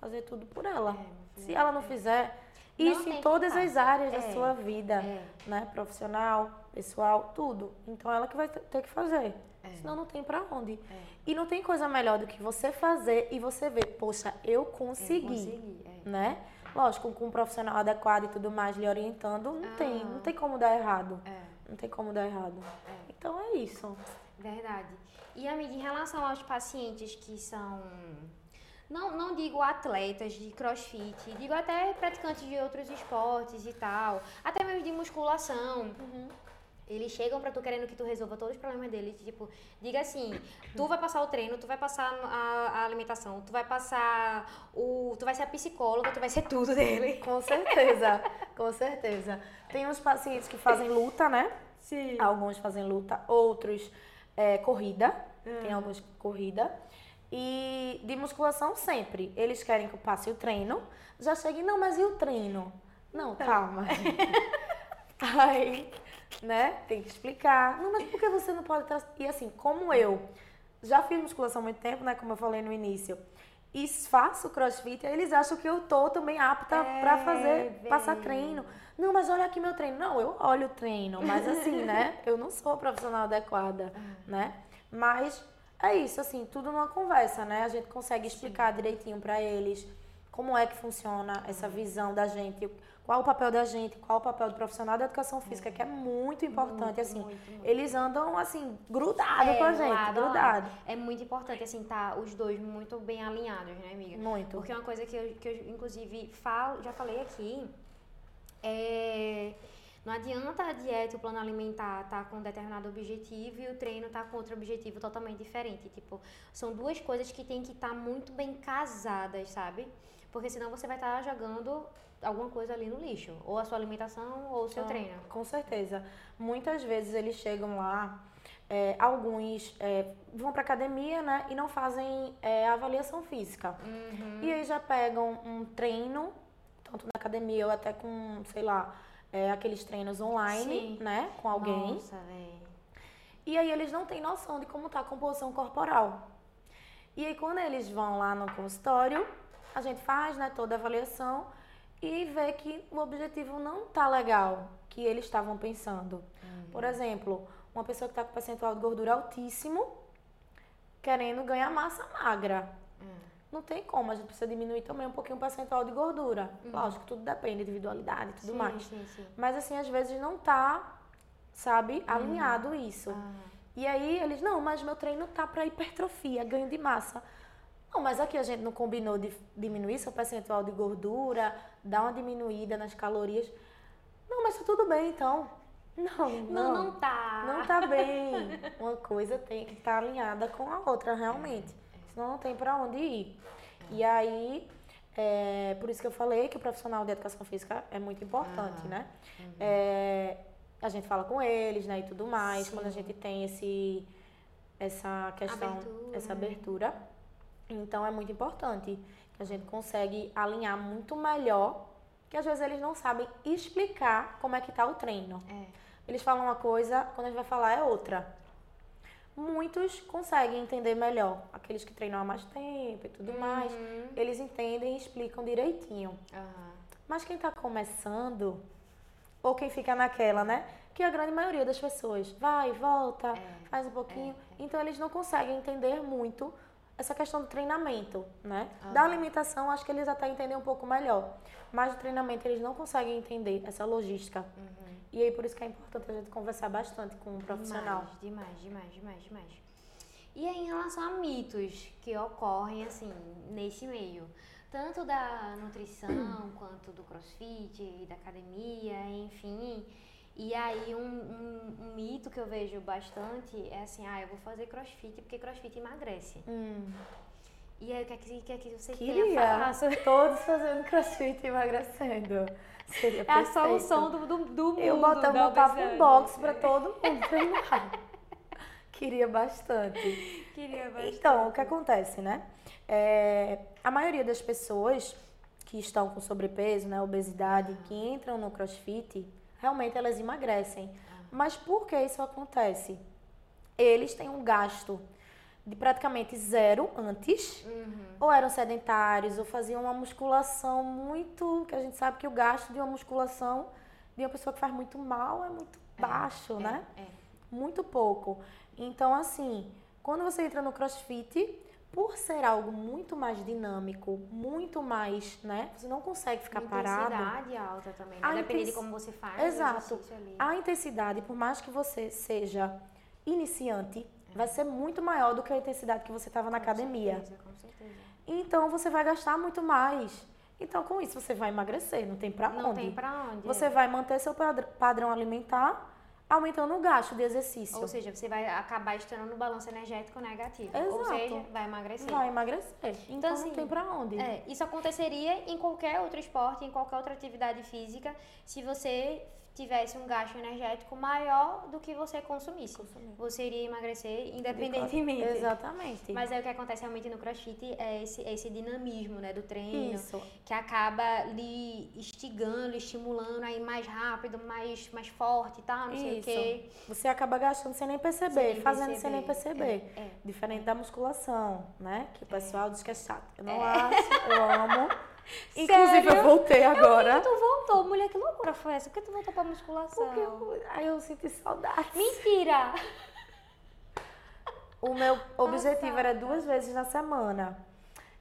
Speaker 2: fazer tudo por ela. Se ela não fizer,
Speaker 1: Não
Speaker 2: isso em todas as áreas da
Speaker 1: É,
Speaker 2: sua vida,
Speaker 1: é.
Speaker 2: né? Profissional, pessoal, tudo. Então ela que vai ter que fazer.
Speaker 1: É.
Speaker 2: Senão não tem pra onde. E não tem coisa melhor do que você fazer e você ver, poxa, eu consegui
Speaker 1: consegui, é.
Speaker 2: né? Lógico, com um profissional adequado e tudo mais lhe orientando, não tem, não tem como dar errado.
Speaker 1: É.
Speaker 2: Não tem como dar errado. Então é isso.
Speaker 1: Verdade. E, amiga, em relação aos pacientes que são. Não, não digo atletas de crossfit, digo até praticantes de outros esportes e tal, até mesmo de musculação. Eles chegam pra tu querendo que tu resolva todos os problemas deles. Tipo, diga assim: tu vai passar o treino, tu vai passar a, a alimentação, tu vai passar o. Tu vai ser a psicóloga, tu vai ser tudo dele.
Speaker 2: Com certeza, com certeza. Tem uns pacientes que fazem luta, né?
Speaker 1: Sim.
Speaker 2: Alguns fazem luta, outros é, corrida. Tem alguns corrida. E de musculação sempre. Eles querem que eu passe o treino. Já cheguei, não, mas e o treino? Não, calma. Aí, né? Tem que explicar. Não, mas por que você não pode... E assim, como eu já fiz musculação há muito tempo, né? Como eu falei no início. e faço crossfit, aí eles acham que eu tô também apta
Speaker 1: É,
Speaker 2: pra fazer,
Speaker 1: bem.
Speaker 2: passar treino. Não, mas olha aqui meu treino. Não, eu olho o treino, mas assim, né? Eu não sou profissional adequada, né? Mas é isso, assim, tudo numa conversa, né? A gente consegue explicar direitinho pra eles como é que funciona essa visão da gente, qual o papel da gente, qual o papel do profissional da educação física, que é muito importante,
Speaker 1: Muito,
Speaker 2: assim.
Speaker 1: muito, muito.
Speaker 2: Eles andam, assim, grudados com a gente,
Speaker 1: lado
Speaker 2: grudados.
Speaker 1: É muito importante, assim, tá os dois muito bem alinhados, né, amiga?
Speaker 2: Muito.
Speaker 1: Porque uma coisa que eu, que eu inclusive, falo, já falei aqui, é... Não adianta a dieta e o plano alimentar tá com um determinado objetivo e o treino tá com outro objetivo totalmente diferente. Tipo, são duas coisas que tem que estar muito bem casadas, sabe? Porque senão você vai estar jogando alguma coisa ali no lixo. Ou a sua alimentação ou o seu
Speaker 2: Ah,
Speaker 1: treino.
Speaker 2: Com certeza. Muitas vezes eles chegam lá, é, alguns é, vão pra academia, né, e não fazem é, avaliação física.
Speaker 1: Uhum.
Speaker 2: E aí já pegam um treino, tanto na academia ou até com, sei lá, é, aqueles treinos online,
Speaker 1: Sim.
Speaker 2: né, com alguém.
Speaker 1: Nossa, velho.
Speaker 2: E aí eles não têm noção de como tá a composição corporal. E aí quando eles vão lá no consultório, a gente faz, né, toda a avaliação e vê que o objetivo não tá legal que eles estavam pensando. Por exemplo, uma pessoa que está com percentual de gordura altíssimo, querendo ganhar massa magra. Não tem como, a gente precisa diminuir também um pouquinho o percentual de gordura. Lógico, tudo depende, individualidade e tudo
Speaker 1: sim,
Speaker 2: mais.
Speaker 1: Sim, sim.
Speaker 2: Mas assim, às vezes não tá, sabe, alinhado isso.
Speaker 1: Ah.
Speaker 2: E aí eles, não, mas meu treino tá para hipertrofia, ganho de massa. Não, mas aqui a gente não combinou de diminuir seu percentual de gordura, dar uma diminuída nas calorias. Não, mas tá tudo bem então. Não,
Speaker 1: Não,
Speaker 2: não,
Speaker 1: não tá.
Speaker 2: não tá bem. Uma coisa tem que estar alinhada com a outra, realmente. Senão não tem para onde ir. E aí, é, por isso que eu falei que o profissional de educação física é muito importante,
Speaker 1: Aham.
Speaker 2: né? É, a gente fala com eles, né, e tudo mais,
Speaker 1: Sim.
Speaker 2: quando a gente tem esse, essa questão,
Speaker 1: Abertura,
Speaker 2: essa
Speaker 1: né?
Speaker 2: abertura. Então é muito importante que a gente consegue alinhar muito melhor, que às vezes eles não sabem explicar como é que tá o treino.
Speaker 1: É.
Speaker 2: Eles falam uma coisa, quando a gente vai falar é outra. Muitos conseguem entender melhor. Aqueles que treinam há mais tempo e tudo mais,
Speaker 1: Uhum.
Speaker 2: eles entendem e explicam direitinho.
Speaker 1: Aham.
Speaker 2: Mas quem tá começando, ou quem fica naquela, né? Que a grande maioria das pessoas vai, volta,
Speaker 1: É,
Speaker 2: faz um pouquinho. Então eles não conseguem entender muito essa questão do treinamento, né? Da
Speaker 1: Aham.
Speaker 2: alimentação, acho que eles até entendem um pouco melhor. Mas do treinamento eles não conseguem entender essa logística.
Speaker 1: Uhum.
Speaker 2: E aí por isso que é importante a gente conversar bastante com o profissional.
Speaker 1: Demais, demais, demais, demais, demais. E aí, em relação a mitos que ocorrem, assim, nesse meio, tanto da nutrição quanto do crossfit e da academia, enfim. E aí, um, um- um mito que eu vejo bastante é assim: ah, eu vou fazer crossfit porque crossfit emagrece.
Speaker 2: Hum,
Speaker 1: E aí, o que é que, que, é que você tem a
Speaker 2: queria
Speaker 1: falar sobre
Speaker 2: todos fazendo crossfit emagrecendo. Seria
Speaker 1: É a
Speaker 2: perfeito.
Speaker 1: solução do, do, do mundo.
Speaker 2: Eu botava, botava um box pra todo mundo treinar. Queria bastante.
Speaker 1: Queria bastante.
Speaker 2: Então, o que acontece, né? É, a maioria das pessoas que estão com sobrepeso, né, obesidade, que entram no crossfit, realmente elas emagrecem. Mas por que isso acontece? Eles têm um gasto de praticamente zero antes,
Speaker 1: Uhum.
Speaker 2: ou eram sedentários, ou faziam uma musculação muito. que a gente sabe que o gasto de uma musculação de uma pessoa que faz muito mal é muito baixo, né?
Speaker 1: É.
Speaker 2: Muito pouco. Então, assim, quando você entra no crossfit, por ser algo muito mais dinâmico, muito mais, né? Você não consegue ficar parado.
Speaker 1: Intensidade alta também, né?
Speaker 2: A
Speaker 1: Depende de
Speaker 2: intensi-
Speaker 1: como você faz
Speaker 2: Exato. A intensidade, por mais que você seja iniciante, vai ser muito maior do que a intensidade que você estava na academia.
Speaker 1: Com certeza, com certeza.
Speaker 2: Então, você vai gastar muito mais. Então, com isso, você vai emagrecer, não tem
Speaker 1: Não
Speaker 2: onde.
Speaker 1: tem pra onde.
Speaker 2: Você
Speaker 1: é.
Speaker 2: vai manter seu padr- padrão alimentar, aumentando o gasto de exercício.
Speaker 1: Ou seja, você vai acabar estourando o balanço energético negativo. Ou
Speaker 2: Exato.
Speaker 1: seja, vai emagrecer.
Speaker 2: vai emagrecer. Então,
Speaker 1: assim,
Speaker 2: não tem pra onde.
Speaker 1: É, isso aconteceria em qualquer outro esporte, em qualquer outra atividade física, se você tivesse um gasto energético maior do que você consumisse.
Speaker 2: Consumir.
Speaker 1: Você iria emagrecer independentemente.
Speaker 2: Exatamente.
Speaker 1: Mas aí o que acontece realmente no crossfit é esse, esse dinamismo, né, do treino,
Speaker 2: Isso.
Speaker 1: que acaba lhe instigando, estimulando aí mais rápido, mais, mais forte e tal, não sei o
Speaker 2: Isso.
Speaker 1: quê.
Speaker 2: Você acaba gastando sem nem perceber,
Speaker 1: Sem
Speaker 2: fazendo sem nem
Speaker 1: perceber.
Speaker 2: perceber.
Speaker 1: É, é.
Speaker 2: Diferente da musculação, né? Que o pessoal diz que é chato. Eu não acho, eu amo. Inclusive, eu voltei agora.
Speaker 1: Tu voltou, mulher, que loucura foi essa? Por que tu voltou pra musculação?
Speaker 2: Porque eu, aí eu senti saudade.
Speaker 1: Mentira!
Speaker 2: O meu objetivo era duas vezes na semana.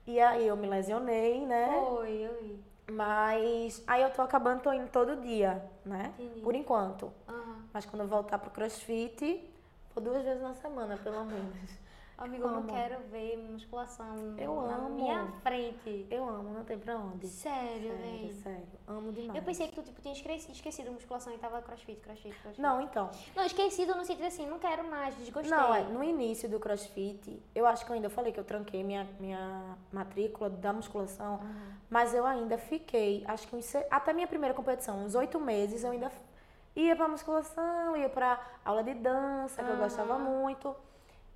Speaker 2: E aí eu me lesionei, né?
Speaker 1: Foi, eu vi.
Speaker 2: Mas aí eu tô acabando, tô indo todo dia, né?
Speaker 1: Entendi.
Speaker 2: Por enquanto.
Speaker 1: Aham.
Speaker 2: Mas quando eu voltar pro crossfit, vou duas vezes na semana, pelo menos.
Speaker 1: Amigo, eu não
Speaker 2: Amo.
Speaker 1: quero ver musculação
Speaker 2: Eu
Speaker 1: na
Speaker 2: amo.
Speaker 1: minha frente.
Speaker 2: Eu amo, não tem pra onde.
Speaker 1: Sério,
Speaker 2: Sério,
Speaker 1: velho.
Speaker 2: sério. Amo demais.
Speaker 1: Eu pensei que tu tipo, tinha esquecido, musculação e tava crossfit, crossfit, crossfit.
Speaker 2: Não, então.
Speaker 1: Não, esquecido no sentido assim, não quero mais, desgostei.
Speaker 2: Não, é, no início do crossfit, eu acho que eu ainda falei que eu tranquei minha, minha matrícula da musculação, mas eu ainda fiquei, acho que uns até minha primeira competição, uns oito meses, eu ainda ia pra musculação, ia pra aula de dança, que eu gostava muito.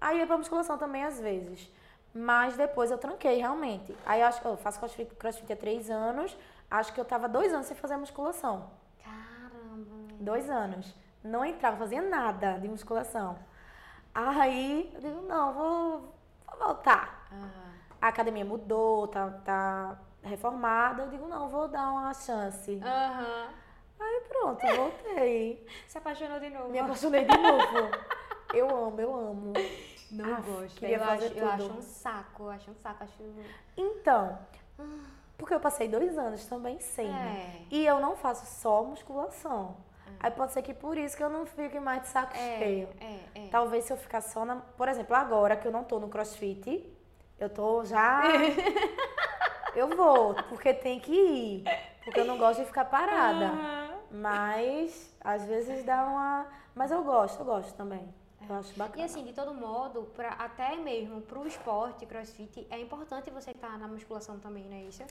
Speaker 2: Aí ia pra musculação também às vezes. Mas depois eu tranquei realmente. Aí eu acho que eu faço crossfit, crossfit há três anos, acho que eu tava dois anos sem fazer musculação.
Speaker 1: Caramba.
Speaker 2: Dois anos. Não entrava, fazia nada de musculação. Aí eu digo, não, vou, vou voltar.
Speaker 1: Aham.
Speaker 2: A academia mudou, tá, tá reformada. Eu digo, não, vou dar uma chance.
Speaker 1: Aham.
Speaker 2: Aí pronto, voltei.
Speaker 1: Se apaixonou de novo.
Speaker 2: Me apaixonei de novo. Eu amo, eu amo.
Speaker 1: Não
Speaker 2: Aff,
Speaker 1: gosto.
Speaker 2: queria
Speaker 1: eu,
Speaker 2: fazer
Speaker 1: acho, eu acho
Speaker 2: tudo.
Speaker 1: um saco, eu acho um saco, acho...
Speaker 2: Então, porque eu passei dois anos também sem. né?
Speaker 1: É.
Speaker 2: E eu não faço só musculação. Aí pode ser que por isso que eu não fique mais de saco cheio.
Speaker 1: É, é, é.
Speaker 2: Talvez se eu ficar só na. Por exemplo, agora que eu não tô no crossfit, eu tô já. eu vou, porque tem que ir. Porque eu não gosto de ficar parada. Mas às vezes dá uma. Mas eu gosto, eu gosto também. Eu acho bacana.
Speaker 1: E assim, de todo modo, pra, até mesmo pro esporte, crossfit, é importante você estar na musculação também, não é isso?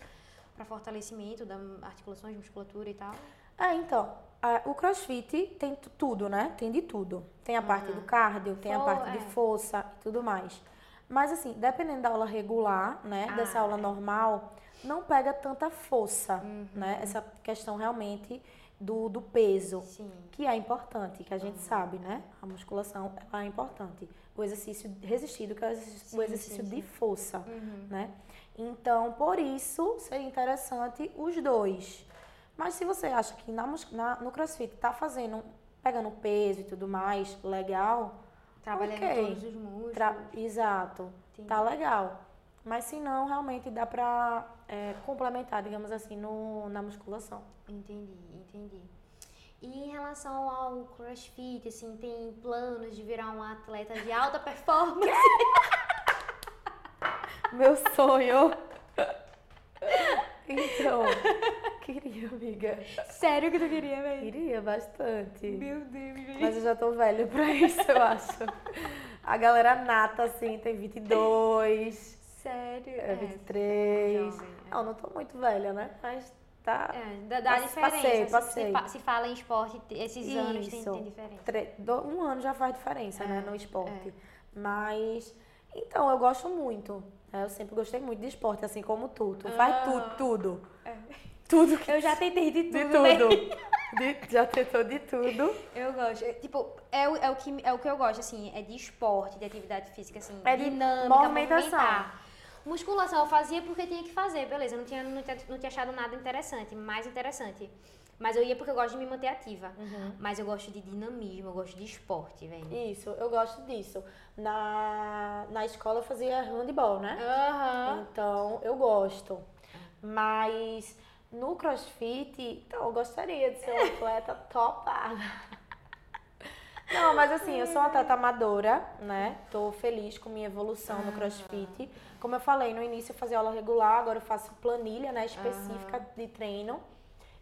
Speaker 1: Pra fortalecimento das articulações, musculatura e tal.
Speaker 2: É, então, a- o crossfit tem tu- tudo, né? Tem de tudo. Tem a parte do cardio, tem a
Speaker 1: Fo-
Speaker 2: parte de
Speaker 1: é.
Speaker 2: força e tudo mais. Mas assim, dependendo da aula regular, né?
Speaker 1: Ah,
Speaker 2: dessa aula normal, não pega tanta força,
Speaker 1: Uhum.
Speaker 2: né? Essa questão realmente do, do peso.
Speaker 1: Sim.
Speaker 2: Que é importante, que a gente sabe, né? A musculação é importante. O exercício resistido, que é o exercício,
Speaker 1: Sim,
Speaker 2: o exercício
Speaker 1: sim,
Speaker 2: de força,
Speaker 1: Uhum.
Speaker 2: né? Então, por isso, seria interessante os dois. Mas se você acha que na, na- no crossfit tá fazendo, pegando peso e tudo mais, legal,
Speaker 1: Trabalhando
Speaker 2: Ok.
Speaker 1: todos os músculos.
Speaker 2: tra- exato,
Speaker 1: Entendi.
Speaker 2: tá legal. Mas se não, realmente dá pra é, complementar, digamos assim, no, na musculação.
Speaker 1: Entendi, entendi. E em relação ao crossfit, assim, tem planos de virar um atleta de alta performance?
Speaker 2: Meu sonho! Então, queria, amiga.
Speaker 1: Sério que tu queria, velho?
Speaker 2: Queria bastante.
Speaker 1: Meu Deus, velho.
Speaker 2: Mas eu já tô velho pra isso, eu acho. A galera nata, assim, tem 22,
Speaker 1: Sério?
Speaker 2: é, 23.
Speaker 1: jovem, é.
Speaker 2: Não, não tô muito velha, né? Mas tá.
Speaker 1: É, dá, dá diferença.
Speaker 2: passei,
Speaker 1: Se-
Speaker 2: passei.
Speaker 1: Se, se fala em esporte, te- esses anos tem,
Speaker 2: Isso.
Speaker 1: tem diferença.
Speaker 2: tre- Um ano já faz diferença, né,
Speaker 1: É,
Speaker 2: no esporte. Mas, então, eu gosto muito. né? Eu sempre gostei muito de esporte, assim como tu. Tu faz
Speaker 1: Ah.
Speaker 2: tudo, tudo. Tudo que
Speaker 1: Eu já tentei de tudo,
Speaker 2: de
Speaker 1: né?
Speaker 2: tudo. De- já tentou de tudo.
Speaker 1: Eu gosto. É, Tipo, é o, é, o que, é o que eu gosto, assim, é de esporte, de atividade física, assim,
Speaker 2: É
Speaker 1: dinâmica,
Speaker 2: movimentação.
Speaker 1: movimentar. Musculação eu fazia porque tinha que fazer, beleza. Eu não tinha, não tinha, não tinha achado nada interessante, mais interessante. Mas eu ia porque eu gosto de me manter ativa. Mas eu gosto de dinamismo, eu gosto de esporte, velho.
Speaker 2: Isso, eu gosto disso. Na, na escola eu fazia handball, né?
Speaker 1: Aham.
Speaker 2: Então, eu gosto. Mas no crossfit, então, eu gostaria de ser uma atleta topada. Não, mas assim, eu sou uma atleta amadora, né? Tô feliz com minha evolução no crossfit. Como eu falei, no início eu fazia aula regular, agora eu faço planilha, né, específica de treino.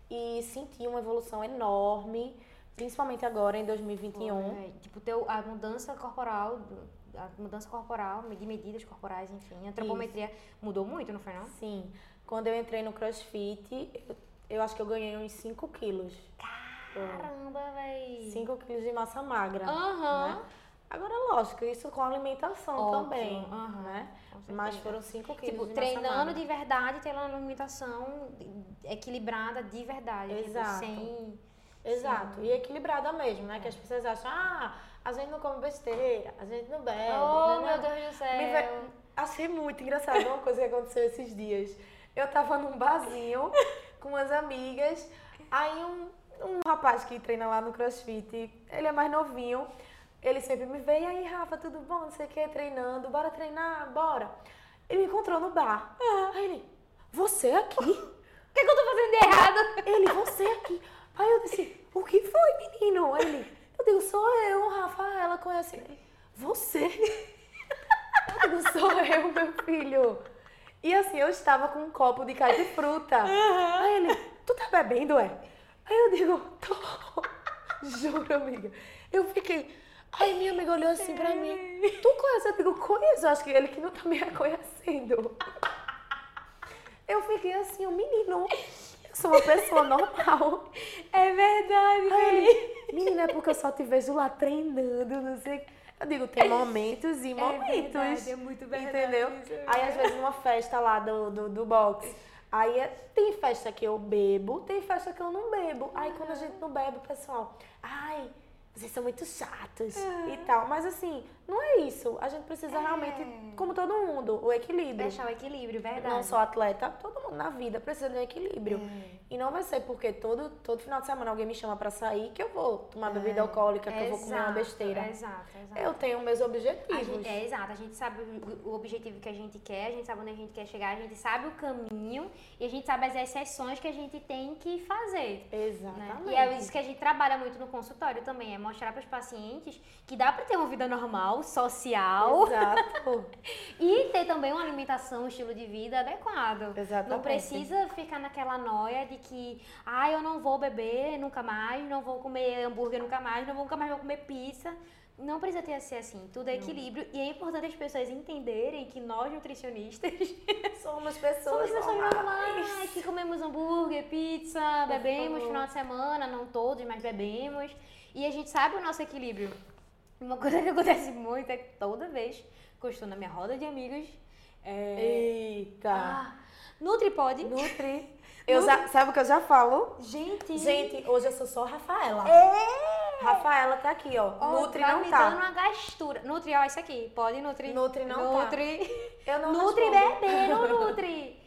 Speaker 2: E senti uma evolução enorme, principalmente agora em 2021.
Speaker 1: É, tipo, teu, a mudança corporal, a mudança corporal, de medidas corporais, enfim, a antropometria mudou muito, não foi não?
Speaker 2: Sim, quando eu entrei no crossfit, eu, eu acho que eu ganhei uns 5 quilos.
Speaker 1: Caramba, véi.
Speaker 2: 5 quilos de massa magra.
Speaker 1: Aham.
Speaker 2: né? Agora, lógico, isso com alimentação
Speaker 1: Óbvio,
Speaker 2: também,
Speaker 1: aham,
Speaker 2: né? Mas foram 5 quilos
Speaker 1: Tipo,
Speaker 2: de massa
Speaker 1: treinando de verdade, tendo uma alimentação equilibrada de verdade. tipo,
Speaker 2: Exato.
Speaker 1: sem.
Speaker 2: Exato, e equilibrada mesmo, né? Que as pessoas acham, ah, a gente não come besteira, a gente não bebe.
Speaker 1: oh, meu? Deus do céu.
Speaker 2: Ve- Achei muito engraçado uma coisa que aconteceu esses dias. Eu tava num barzinho com umas amigas, aí um, um rapaz que treina lá no CrossFit, ele é mais novinho, ele sempre me vê, e aí, Rafa, tudo bom? Não sei o que, treinando, bora treinar, bora. Ele me encontrou no bar. Aí ele, você aqui?
Speaker 1: O que, que eu tô fazendo de errado?
Speaker 2: Ele, você aqui. Aí eu disse, o que foi, menino? Aí ele, eu digo, sou eu, Rafaela, conhece ele. Você? Eu digo, sou eu, meu filho. E assim, eu estava com um copo de caixa de fruta. Aí ele, tu tá bebendo, é? Aí eu digo, tô. Juro, amiga. Eu fiquei. Aí minha amiga olhou assim pra mim. Tu conhece? Eu digo, conheço. Acho que ele que não tá me reconhecendo. Eu fiquei assim, o menino. Eu sou uma pessoa normal.
Speaker 1: É verdade,
Speaker 2: Aí ele, menina, é porque eu só te vejo lá treinando, não sei. o quê." Eu digo, tem momentos e momentos.
Speaker 1: verdade, é muito verdade
Speaker 2: Entendeu?
Speaker 1: isso, é
Speaker 2: Aí, às vezes, numa festa lá do, do, do box, aí é- tem festa que eu bebo, tem festa que eu não bebo. Aí, quando a gente não bebe, o pessoal, ai, vocês são muito chatos e tal. Mas, assim, não é isso. A gente precisa realmente, como todo mundo, o equilíbrio.
Speaker 1: Deixar o equilíbrio, verdade.
Speaker 2: Não só atleta, todo mundo na vida precisa de um equilíbrio. E não vai ser porque todo, todo final de semana alguém me chama pra sair que eu vou tomar bebida alcoólica, que eu vou comer uma besteira.
Speaker 1: Exato, exato.
Speaker 2: Eu tenho meus objetivos.
Speaker 1: gente, é exato, a gente sabe o, objetivo que a gente quer, a gente sabe onde a gente quer chegar, a gente sabe o caminho e a gente sabe as exceções que a gente tem que fazer. né?
Speaker 2: Exatamente.
Speaker 1: E é isso que a gente trabalha muito no consultório também, é mostrar para os pacientes que dá para ter uma vida normal, social
Speaker 2: Exato.
Speaker 1: e ter também uma alimentação, um estilo de vida adequado.
Speaker 2: Exatamente.
Speaker 1: Não precisa ficar naquela noia de que, ah, eu não vou beber nunca mais, não vou comer hambúrguer nunca mais, não vou nunca mais vou comer pizza. Não precisa ter ser assim, tudo é equilíbrio e é importante as pessoas entenderem que nós nutricionistas
Speaker 2: Somos
Speaker 1: somos
Speaker 2: pessoas
Speaker 1: pessoas
Speaker 2: normais.
Speaker 1: normais, que comemos hambúrguer, pizza, bebemos
Speaker 2: favor.
Speaker 1: final de semana, não todos, mas bebemos. E a gente sabe o nosso equilíbrio. Uma coisa que acontece muito é que toda vez que eu estou na minha roda de amigos, é...
Speaker 2: Eita.
Speaker 1: Ah, Nutripod.
Speaker 2: Nutri. Eu já, sabe o que eu já falo?
Speaker 1: Gente,
Speaker 2: Gente, hoje eu sou só Rafaela.
Speaker 1: é!
Speaker 2: Rafaela tá aqui, ó.
Speaker 1: Ó,
Speaker 2: Nutri
Speaker 1: tá
Speaker 2: não
Speaker 1: me
Speaker 2: tá.
Speaker 1: dando uma gastura. Nutri, ó, isso aqui. Pode Nutri.
Speaker 2: Nutri não tá.
Speaker 1: Nutri.
Speaker 2: Eu não
Speaker 1: Nutri não Nutri.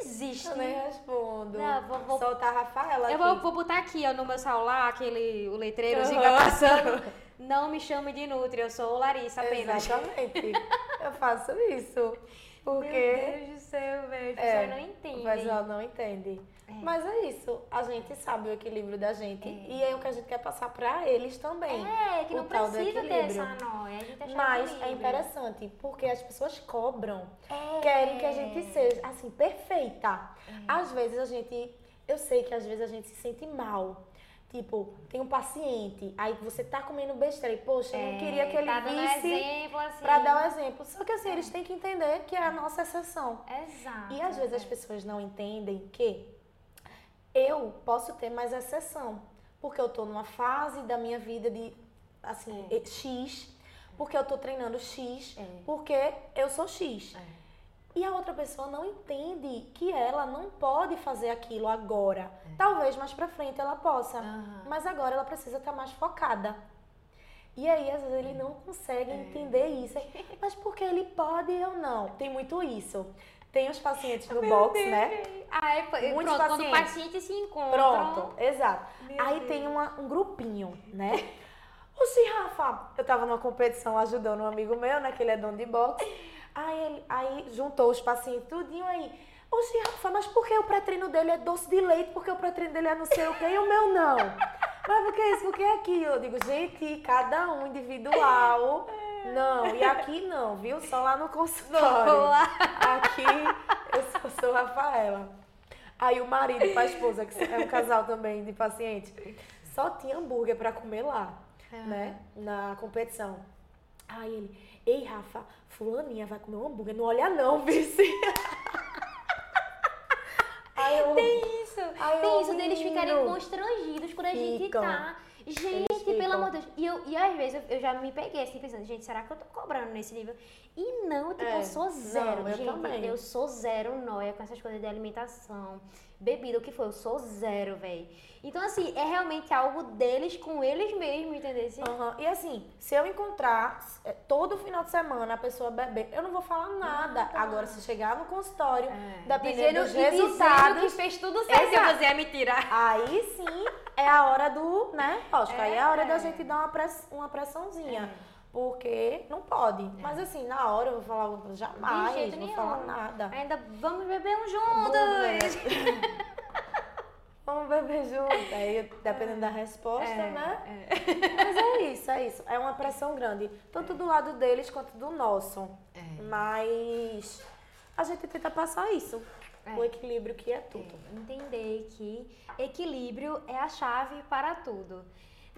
Speaker 1: Existe.
Speaker 2: Eu nem respondo.
Speaker 1: Não, vou- vou-
Speaker 2: Soltar a Rafaela
Speaker 1: Eu
Speaker 2: aqui.
Speaker 1: vou, vou botar aqui, ó, no meu celular, aquele, o letreirozinho
Speaker 2: Aham.
Speaker 1: vai passando. Não me chame de Nutri, eu sou Larissa apenas.
Speaker 2: Exatamente. eu faço isso. Porque
Speaker 1: Meu Deus do céu, velho. As
Speaker 2: É,
Speaker 1: pessoas não
Speaker 2: o
Speaker 1: entendem.
Speaker 2: pessoal não entende. Mas é isso. A gente sabe o equilíbrio da gente. E é o que a gente quer passar pra eles também.
Speaker 1: É, que
Speaker 2: o
Speaker 1: não precisa ter essa noia. A gente acha
Speaker 2: Mas é interessante, porque as pessoas cobram.
Speaker 1: É.
Speaker 2: Querem que a gente seja, assim, perfeita. Às vezes a gente... Eu sei que às vezes a gente se sente mal. Tipo, tem um paciente, aí você tá comendo besteira e, poxa, eu não queria que ele
Speaker 1: tá
Speaker 2: visse
Speaker 1: exemplo, assim.
Speaker 2: pra dar o exemplo. Só que assim, eles têm que entender que é a nossa exceção.
Speaker 1: Exato.
Speaker 2: E às vezes as pessoas não entendem que eu posso ter mais exceção, porque eu tô numa fase da minha vida de assim,
Speaker 1: É.
Speaker 2: X, porque eu tô treinando X,
Speaker 1: É.
Speaker 2: porque eu sou X. E a outra pessoa não entende que ela não pode fazer aquilo agora. Talvez mais pra frente ela possa,
Speaker 1: É. Aham.
Speaker 2: mas agora ela precisa estar mais focada. E aí, às vezes, ele não consegue entender isso. Mas porque ele pode ou não? Tem muito isso. Tem os pacientes no box, né?
Speaker 1: Ah, é, pronto,
Speaker 2: Muitos
Speaker 1: quando o
Speaker 2: pacientes.
Speaker 1: paciente se encontra.
Speaker 2: Pronto, exato.
Speaker 1: Meu
Speaker 2: aí
Speaker 1: Deus.
Speaker 2: tem uma- um grupinho, né? Oxi, Rafa, eu tava numa competição ajudando um amigo meu, né? Que ele é dono de boxe. Aí, aí juntou os pacientes tudinho aí. Oxi, Rafa, mas por que o pré-treino dele é doce de leite? Porque o pré-treino dele é não sei o quê e o meu não? Mas por que isso? Por que aquilo? Eu digo, gente, cada um individual. Não, e aqui não, viu? Só lá no consultório.
Speaker 1: Lá.
Speaker 2: Aqui eu só sou Rafaela. Aí o marido com a esposa, que é um casal também de paciente, só tinha hambúrguer pra comer lá, né? Na competição. Aí ele, ei Rafa, fulaninha vai comer um hambúrguer, não olha não, vice. Aí eu,
Speaker 1: Tem isso.
Speaker 2: Ai,
Speaker 1: Tem isso deles ficarem constrangidos quando a gente
Speaker 2: Ficam.
Speaker 1: tá. Gente, pelo amor de Deus. E, eu, e às vezes eu, eu já me peguei assim pensando, gente, será que eu tô cobrando nesse nível? E não, tipo,
Speaker 2: É.
Speaker 1: eu sou zero.
Speaker 2: Não, eu
Speaker 1: gente,
Speaker 2: também.
Speaker 1: eu sou zero noia com essas coisas de alimentação, bebida, o que for, eu sou zero, velho. Então, assim, é realmente algo deles com eles mesmos, entendeu?
Speaker 2: Aham. E assim, se eu encontrar é, todo final de semana a pessoa beber, eu não vou falar nada. Agora, se chegar no consultório, dependendo dos
Speaker 1: É. e dizendo
Speaker 2: resultados,
Speaker 1: que fez tudo certo,
Speaker 2: Exato.
Speaker 1: eu fazer é mentira.
Speaker 2: aí sim é a hora do, né? Lógico, aí é a hora da
Speaker 1: É.
Speaker 2: gente dar uma, press, uma pressãozinha. Porque não pode. Mas assim, na hora eu vou falar alguma coisa, jamais
Speaker 1: jeito
Speaker 2: vou
Speaker 1: nenhum.
Speaker 2: falar nada.
Speaker 1: Ainda vamos beber um juntos.
Speaker 2: Vamos beber junto. Aí, dependendo da resposta,
Speaker 1: É,
Speaker 2: né? Mas é isso, é isso. É uma pressão grande. Tanto do lado deles quanto do nosso.
Speaker 1: É.
Speaker 2: Mas a gente tenta passar isso.
Speaker 1: É.
Speaker 2: O equilíbrio que é tudo.
Speaker 1: É, entender que equilíbrio é a chave para tudo.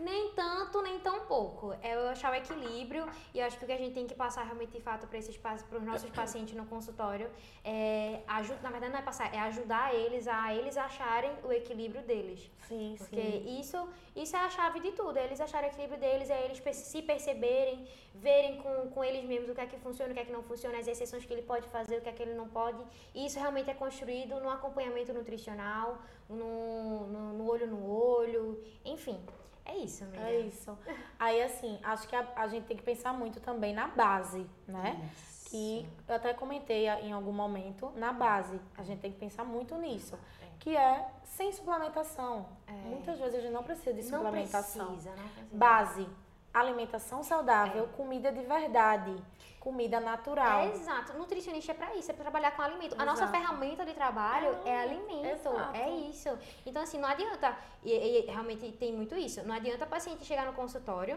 Speaker 1: Nem tanto, nem tão pouco. É eu achar o equilíbrio e eu acho que o que a gente tem que passar realmente de fato para esses para os nossos pacientes no consultório é aju- na verdade não é passar, é ajudar eles a eles acharem o equilíbrio deles.
Speaker 2: Sim,
Speaker 1: Porque
Speaker 2: sim.
Speaker 1: isso, isso é a chave de tudo, é eles acharem o equilíbrio deles, é eles se perceberem, verem com, com eles mesmos o que é que funciona, o que é que não funciona, as exceções que ele pode fazer, o que é que ele não pode. E isso realmente é construído no acompanhamento nutricional, no, no, no olho no olho, enfim. É isso, amiga.
Speaker 2: É isso. Aí, assim, acho que a, a gente tem que pensar muito também na base, né? Que eu até comentei em algum momento, na base. A gente tem que pensar muito nisso. Que é sem suplementação. Muitas vezes a gente não precisa de
Speaker 1: Não
Speaker 2: suplementação.
Speaker 1: precisa, não precisa.
Speaker 2: Base. Alimentação saudável, comida de verdade, comida natural.
Speaker 1: É exato. Nutricionista é pra isso, é pra trabalhar com alimento. A nossa
Speaker 2: Exato.
Speaker 1: ferramenta de trabalho é, alimento.
Speaker 2: exato.
Speaker 1: É isso. Então, assim, não adianta. E, e realmente tem muito isso. Não adianta a paciente chegar no consultório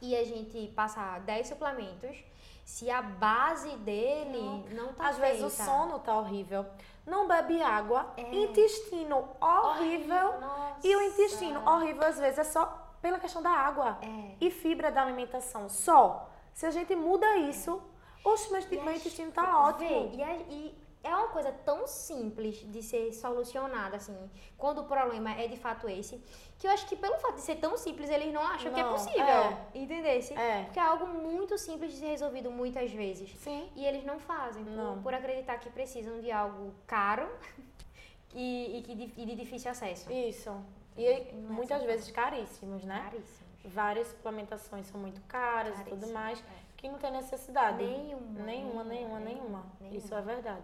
Speaker 1: e a gente passar 10 suplementos se a base dele não, tá
Speaker 2: Às
Speaker 1: feita.
Speaker 2: vezes o sono tá horrível. Não bebe água.
Speaker 1: É.
Speaker 2: Intestino horrível.
Speaker 1: Nossa.
Speaker 2: E o intestino horrível, às vezes, é só pela questão da água.
Speaker 1: É.
Speaker 2: E fibra da alimentação. Só. Se a gente muda isso, oxe, mas
Speaker 1: E
Speaker 2: meu intestino tá ótimo.
Speaker 1: Vê, e, a- e é uma coisa tão simples de ser solucionada, assim, quando o problema é de fato esse, que eu acho que pelo fato de ser tão simples, eles não acham que é
Speaker 2: Não,
Speaker 1: possível.
Speaker 2: é.
Speaker 1: Entendesse?
Speaker 2: É.
Speaker 1: Porque é algo muito simples de ser resolvido muitas vezes.
Speaker 2: Sim.
Speaker 1: E eles não fazem, por,
Speaker 2: Não.
Speaker 1: por acreditar que precisam de algo caro e, e, que e de difícil acesso.
Speaker 2: Isso. E
Speaker 1: Não é
Speaker 2: muitas
Speaker 1: essa
Speaker 2: vezes caríssimos, né?
Speaker 1: Caríssimos.
Speaker 2: Várias suplementações são muito caras e tudo mais,
Speaker 1: é.
Speaker 2: que não tem necessidade.
Speaker 1: Nenhuma,
Speaker 2: nenhuma,
Speaker 1: nenhuma,
Speaker 2: nenhuma,
Speaker 1: nenhuma.
Speaker 2: Isso é verdade.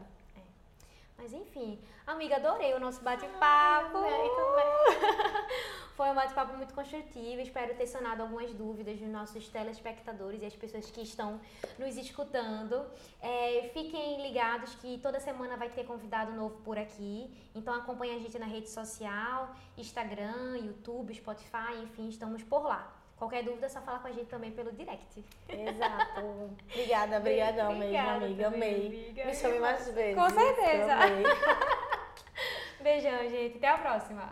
Speaker 1: Mas enfim, amiga, adorei o nosso bate-papo. Foi um bate-papo muito construtivo. Espero ter sanado algumas dúvidas dos nossos telespectadores e as pessoas que estão nos escutando. É, fiquem ligados que toda semana vai ter convidado novo por aqui. Então acompanhe a gente na rede social, Instagram, YouTube, Spotify, enfim, estamos por lá. Qualquer dúvida é só falar com a gente também pelo direct.
Speaker 2: Exato. Obrigada, obrigadão mesmo, amiga. Amei.
Speaker 1: amiga.
Speaker 2: Me chame mais vezes.
Speaker 1: Com certeza. Beijão, gente. Até a próxima.